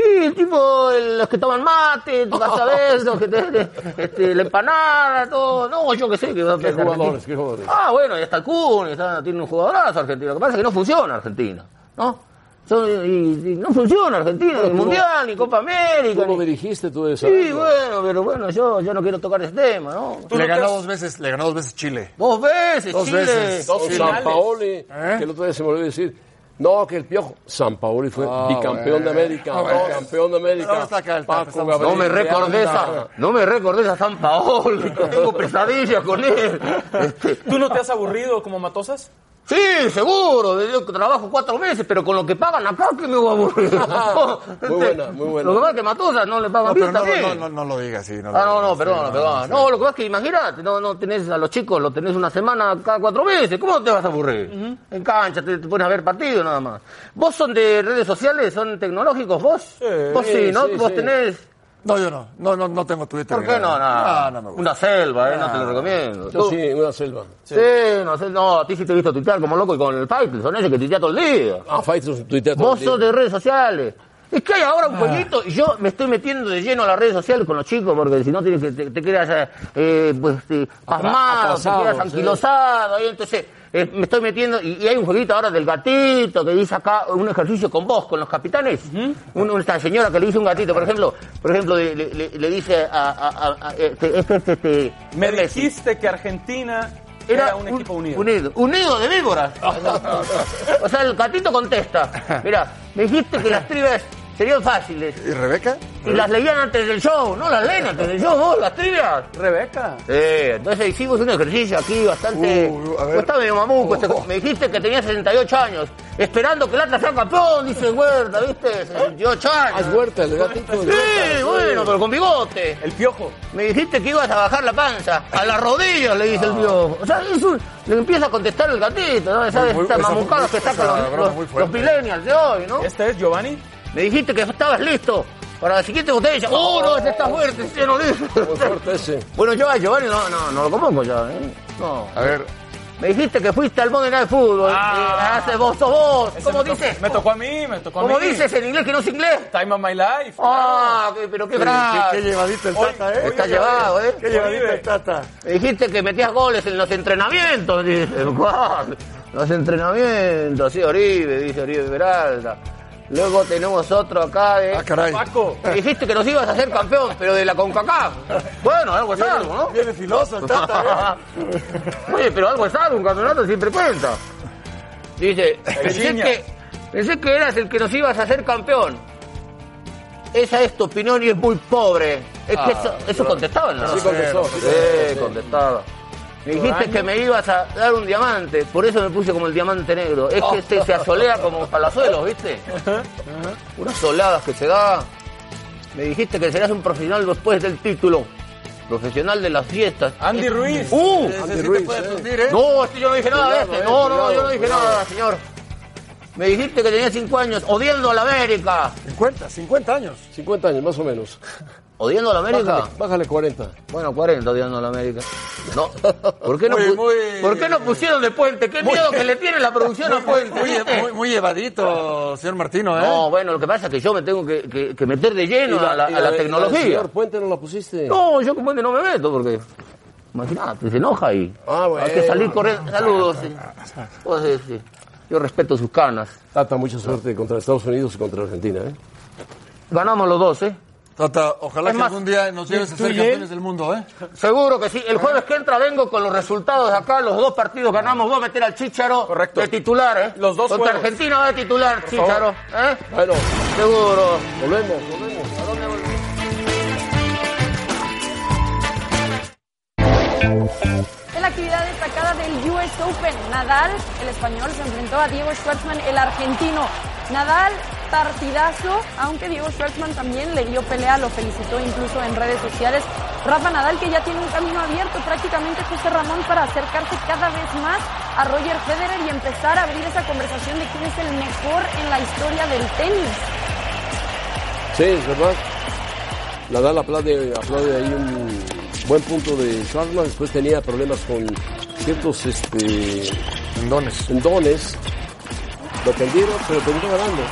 Speaker 11: Sí, el tipo, el- los que toman mate, tu casabez, los que te, este, la empanada, todo. No, yo qué sé. Que va a
Speaker 2: ¿Qué jugadores? ¿Qué jugadores?
Speaker 11: Ah, bueno, ya está el Kun, está, tiene un jugadorazo Argentina. Lo que pasa es que no funciona Argentina, ¿no? Son- y, y no funciona Argentina, ni
Speaker 2: tú-
Speaker 11: Mundial, ni Copa América.
Speaker 2: Tú lo
Speaker 11: ni-
Speaker 2: dirigiste, tú debes
Speaker 11: Sí, bueno, pero bueno, yo, yo no quiero tocar ese tema, ¿no?
Speaker 3: Le ganó dos veces, le ganó dos veces Chile.
Speaker 11: Dos veces,
Speaker 3: Dos
Speaker 11: Chile.
Speaker 3: veces.
Speaker 10: Dos.
Speaker 2: San Paoli,
Speaker 3: ¿Eh?
Speaker 2: que el otro día se me olvidó decir. No, que el Piojo. San Paoli fue
Speaker 3: Ah,
Speaker 2: bicampeón de. América.
Speaker 3: Ah, bueno.
Speaker 2: Campeón de América. Paco Gabriel.
Speaker 11: No me recordé esa, no me recordé esa San Paolo, tengo pesadillas con él.
Speaker 4: ¿Tú no te has aburrido como Matosas?
Speaker 11: Sí, seguro, yo trabajo cuatro meses, pero con lo que pagan acá, ¿qué me voy a aburrir?
Speaker 2: Muy buena, muy buena.
Speaker 11: Lo que pasa es que Matosa no le pagan
Speaker 3: No,
Speaker 11: bien
Speaker 3: no,
Speaker 11: también.
Speaker 3: no, no, no lo digas así.
Speaker 11: Ah, no, no, perdón,
Speaker 3: sí,
Speaker 11: perdón.
Speaker 3: sí.
Speaker 11: No, lo que pasa es que imagínate, no, no tenés a los chicos, lo tenés una semana cada cuatro meses, ¿cómo te vas a aburrir? En cancha, te, te pones a ver partidos nada más. ¿Vos son de redes sociales, son tecnológicos vos? vos sí, ¿no?
Speaker 2: sí,
Speaker 11: vos
Speaker 2: sí.
Speaker 11: tenés...
Speaker 3: No, yo no. No, no, no tengo Twitter.
Speaker 11: ¿Por qué no?
Speaker 3: nada.
Speaker 11: No,
Speaker 3: No, no me gusta.
Speaker 11: Una selva, ¿eh? No te lo recomiendo.
Speaker 2: Yo
Speaker 11: Tú-
Speaker 2: sí, una selva.
Speaker 11: Sí, no sé, no, a ti sí te he visto tuitear como loco y con el fight, son ese que tuitea todo el día.
Speaker 2: Ah, Fighter tuitea todo
Speaker 11: Vos
Speaker 2: el día.
Speaker 11: sos de redes sociales. Es que hay ahora un jueguito y yo me estoy metiendo de lleno a las redes sociales con los chicos porque si no tienes que te, te quedas eh, pues, eh, pasmado, te quedas
Speaker 2: sí.
Speaker 11: anquilosado. Y entonces eh, me estoy metiendo y, y hay un jueguito ahora del gatito que dice acá un ejercicio con vos, con los capitanes. Un- Una señora que le dice un gatito, por ejemplo, por ejemplo le, le- le- le dice a, a- a- a- este, este, este, este,
Speaker 4: Me dijiste que Argentina era, un equipo unido.
Speaker 11: Unido, unido de víboras. o sea, el gatito contesta. Mira, me dijiste que las trivias serían fáciles.
Speaker 3: ¿Y Rebeca?
Speaker 11: Y las leían antes del show, no las leen antes del show, vos, las trivias.
Speaker 4: Rebeca.
Speaker 11: Sí, entonces hicimos un ejercicio aquí bastante...
Speaker 3: Uh, a ver.
Speaker 11: Pues está medio mamuco. este- me dijiste que tenía 68 años, esperando que el Atlas sea campeón, dice Huerta, ¿viste? 68
Speaker 2: Ah,
Speaker 11: años.
Speaker 2: es Huerta, el gatito.
Speaker 11: Sí,
Speaker 2: Huerta,
Speaker 11: bueno, pero con bigote.
Speaker 4: El piojo.
Speaker 11: Me dijiste que ibas a bajar la panza. A las rodillas, le dice el piojo. O sea, es un- le empieza a contestar el gatito, ¿no? ¿Sabes?
Speaker 3: muy-
Speaker 11: Estas mamucadas que sacan los, los-
Speaker 3: muy
Speaker 11: los millennials de hoy, ¿no?
Speaker 4: ¿Este es Giovanni?
Speaker 11: Me dijiste que estabas listo para la siguiente botella. ¡Oh, no, este está fuerte! Este no listo.
Speaker 2: Fuerte ese.
Speaker 11: Bueno, yo a Giovanni no, no, no lo conozco ya, ¿eh? No.
Speaker 3: A ver.
Speaker 11: Me dijiste que fuiste al Monday Night Football.
Speaker 4: Ah.
Speaker 11: Hace vos sos vos.
Speaker 4: Ese
Speaker 11: ¿Cómo
Speaker 4: me tocó-
Speaker 11: dices?
Speaker 4: Me tocó a mí, me tocó a mí.
Speaker 11: ¿Cómo dices en inglés que no es inglés?
Speaker 4: Time of my life.
Speaker 11: ¡Ah, qué- pero qué
Speaker 3: Qué,
Speaker 11: bravo!
Speaker 3: qué llevadito el Tata, ¿eh?
Speaker 11: Está llevado, ¿eh?
Speaker 3: Qué llevadito el Tata.
Speaker 11: Me dijiste que metías goles en los entrenamientos, dice. ¿Cuál? Los entrenamientos, sí, Oribe, dice Oribe Peralta. Luego tenemos otro acá de...
Speaker 3: Ah, caray.
Speaker 4: Paco.
Speaker 11: Me dijiste que nos ibas a hacer campeón, pero de la CONCACAF. Bueno, algo es algo, ¿no?
Speaker 3: Viene filoso el Tata,
Speaker 11: Oye, pero algo es algo, un campeonato siempre cuenta. Dice, pensé que, pensé que eras el que nos ibas a hacer campeón. Esa es tu opinión y es muy pobre. Es que eso, eso contestaba en la
Speaker 2: Sí, contestó.
Speaker 11: Sí, contestaba. Me dijiste que me ibas a dar un diamante, por eso me puse como el diamante negro. Es que este se asolea como palazuelos, ¿viste? Unas soladas que se da. Me dijiste que serás un profesional después del título. Profesional de las fiestas.
Speaker 4: Andy Ruiz.
Speaker 11: ¡Uh!
Speaker 2: Andy
Speaker 3: sí te
Speaker 2: Ruiz,
Speaker 3: puede
Speaker 2: eh.
Speaker 3: fundir, ¿eh?
Speaker 11: No, este yo no dije nada de este. No, no, no, yo no dije nada, señor. Me dijiste que tenía cinco años odiando a la América.
Speaker 3: 50, 50 años.
Speaker 2: 50 años, más o menos.
Speaker 11: ¿Odiando a la América?
Speaker 2: Bájale, bájale 40.
Speaker 11: Bueno, 40 odiando a la América. No. ¿Por qué no,
Speaker 3: Muy,
Speaker 11: pu-
Speaker 3: muy-
Speaker 11: ¿por qué no pusieron de puente? ¿Qué miedo que le tiene la producción a puente?
Speaker 3: Muy,
Speaker 11: ¿viste?
Speaker 3: muy, muy llevadito, señor Martino, ¿eh?
Speaker 11: No, bueno, lo que pasa es que yo me tengo que, que- que meter de lleno a la,
Speaker 2: y
Speaker 11: a la
Speaker 2: de-
Speaker 11: tecnología.
Speaker 2: señor Puente no la pusiste.
Speaker 11: No, yo con puente no me meto porque... Imagínate, se enoja ahí.
Speaker 2: Ah, bueno.
Speaker 11: Hay que salir corriendo. Saludos. Pues, sí, sí. Yo respeto sus canas.
Speaker 2: Tata, mucha suerte contra Estados Unidos y contra Argentina, ¿eh?
Speaker 11: Ganamos los dos, ¿eh?
Speaker 3: Tata, ojalá
Speaker 11: Es
Speaker 3: que
Speaker 11: más,
Speaker 3: algún día nos lleves a
Speaker 10: ¿tú
Speaker 3: ser campeones del mundo, ¿eh?
Speaker 11: Seguro que sí. El jueves que entra vengo con los resultados de acá. Los dos partidos ganamos. Voy a meter al Chicharo
Speaker 4: Correcto.
Speaker 11: de titular, ¿eh?
Speaker 4: Los dos
Speaker 11: Contra
Speaker 4: juegos.
Speaker 11: Argentina va de titular, Chicharo. ¿eh?
Speaker 2: Bueno,
Speaker 11: Seguro.
Speaker 2: volvemos, volvemos.
Speaker 11: ¿A dónde volvemos?
Speaker 7: En la actividad destacada del US Open, Nadal, el español, se enfrentó a Diego Schwartzman, el argentino. Nadal, partidazo, aunque Diego Schwartzman también le dio pelea, lo felicitó incluso en redes sociales. Rafa Nadal, que ya tiene un camino abierto prácticamente José Ramón para acercarse cada vez más a Roger Federer y empezar a abrir esa conversación de quién es el mejor en la historia del tenis.
Speaker 2: Sí, es verdad. Nadal aplaude, aplaude ahí un buen punto de Schwartzman, después tenía problemas con ciertos este,
Speaker 3: endones.
Speaker 2: endones. Lo tendieron, pero terminó ganando.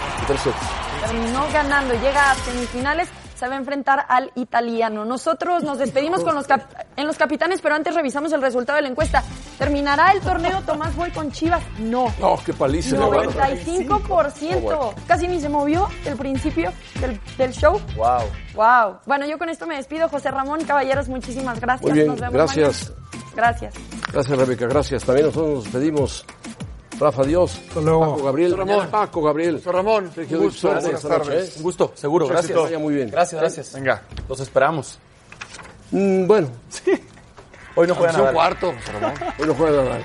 Speaker 7: Terminó ganando, llega a semifinales, se va a enfrentar al italiano. Nosotros nos despedimos con los cap- en los capitanes, pero antes revisamos el resultado de la encuesta. ¿Terminará el torneo Tomás Boy con Chivas? No.
Speaker 2: No, qué paliza. le ganó.
Speaker 7: 95%.
Speaker 2: Oh.
Speaker 7: Casi ni se movió el principio del, del show.
Speaker 2: Wow.
Speaker 7: Wow. Bueno, yo con esto me despido. José Ramón Caballeros, muchísimas gracias.
Speaker 2: Muy bien,
Speaker 7: Nos vemos
Speaker 2: gracias.
Speaker 7: mañana. Gracias.
Speaker 2: Gracias, Rebeca, gracias. También nosotros nos despedimos. Rafa, adiós. Hasta luego. Paco Gabriel.
Speaker 3: Ramón.
Speaker 2: Paco Gabriel.
Speaker 3: Ramón. Un gusto.
Speaker 4: Un gusto, seguro. Gracias.
Speaker 2: Muy bien.
Speaker 4: Gracias, gracias.
Speaker 3: Venga.
Speaker 4: Los esperamos.
Speaker 2: Mm, bueno. Sí.
Speaker 4: Hoy no juegan a
Speaker 3: cuarto.
Speaker 2: Hoy no juegan a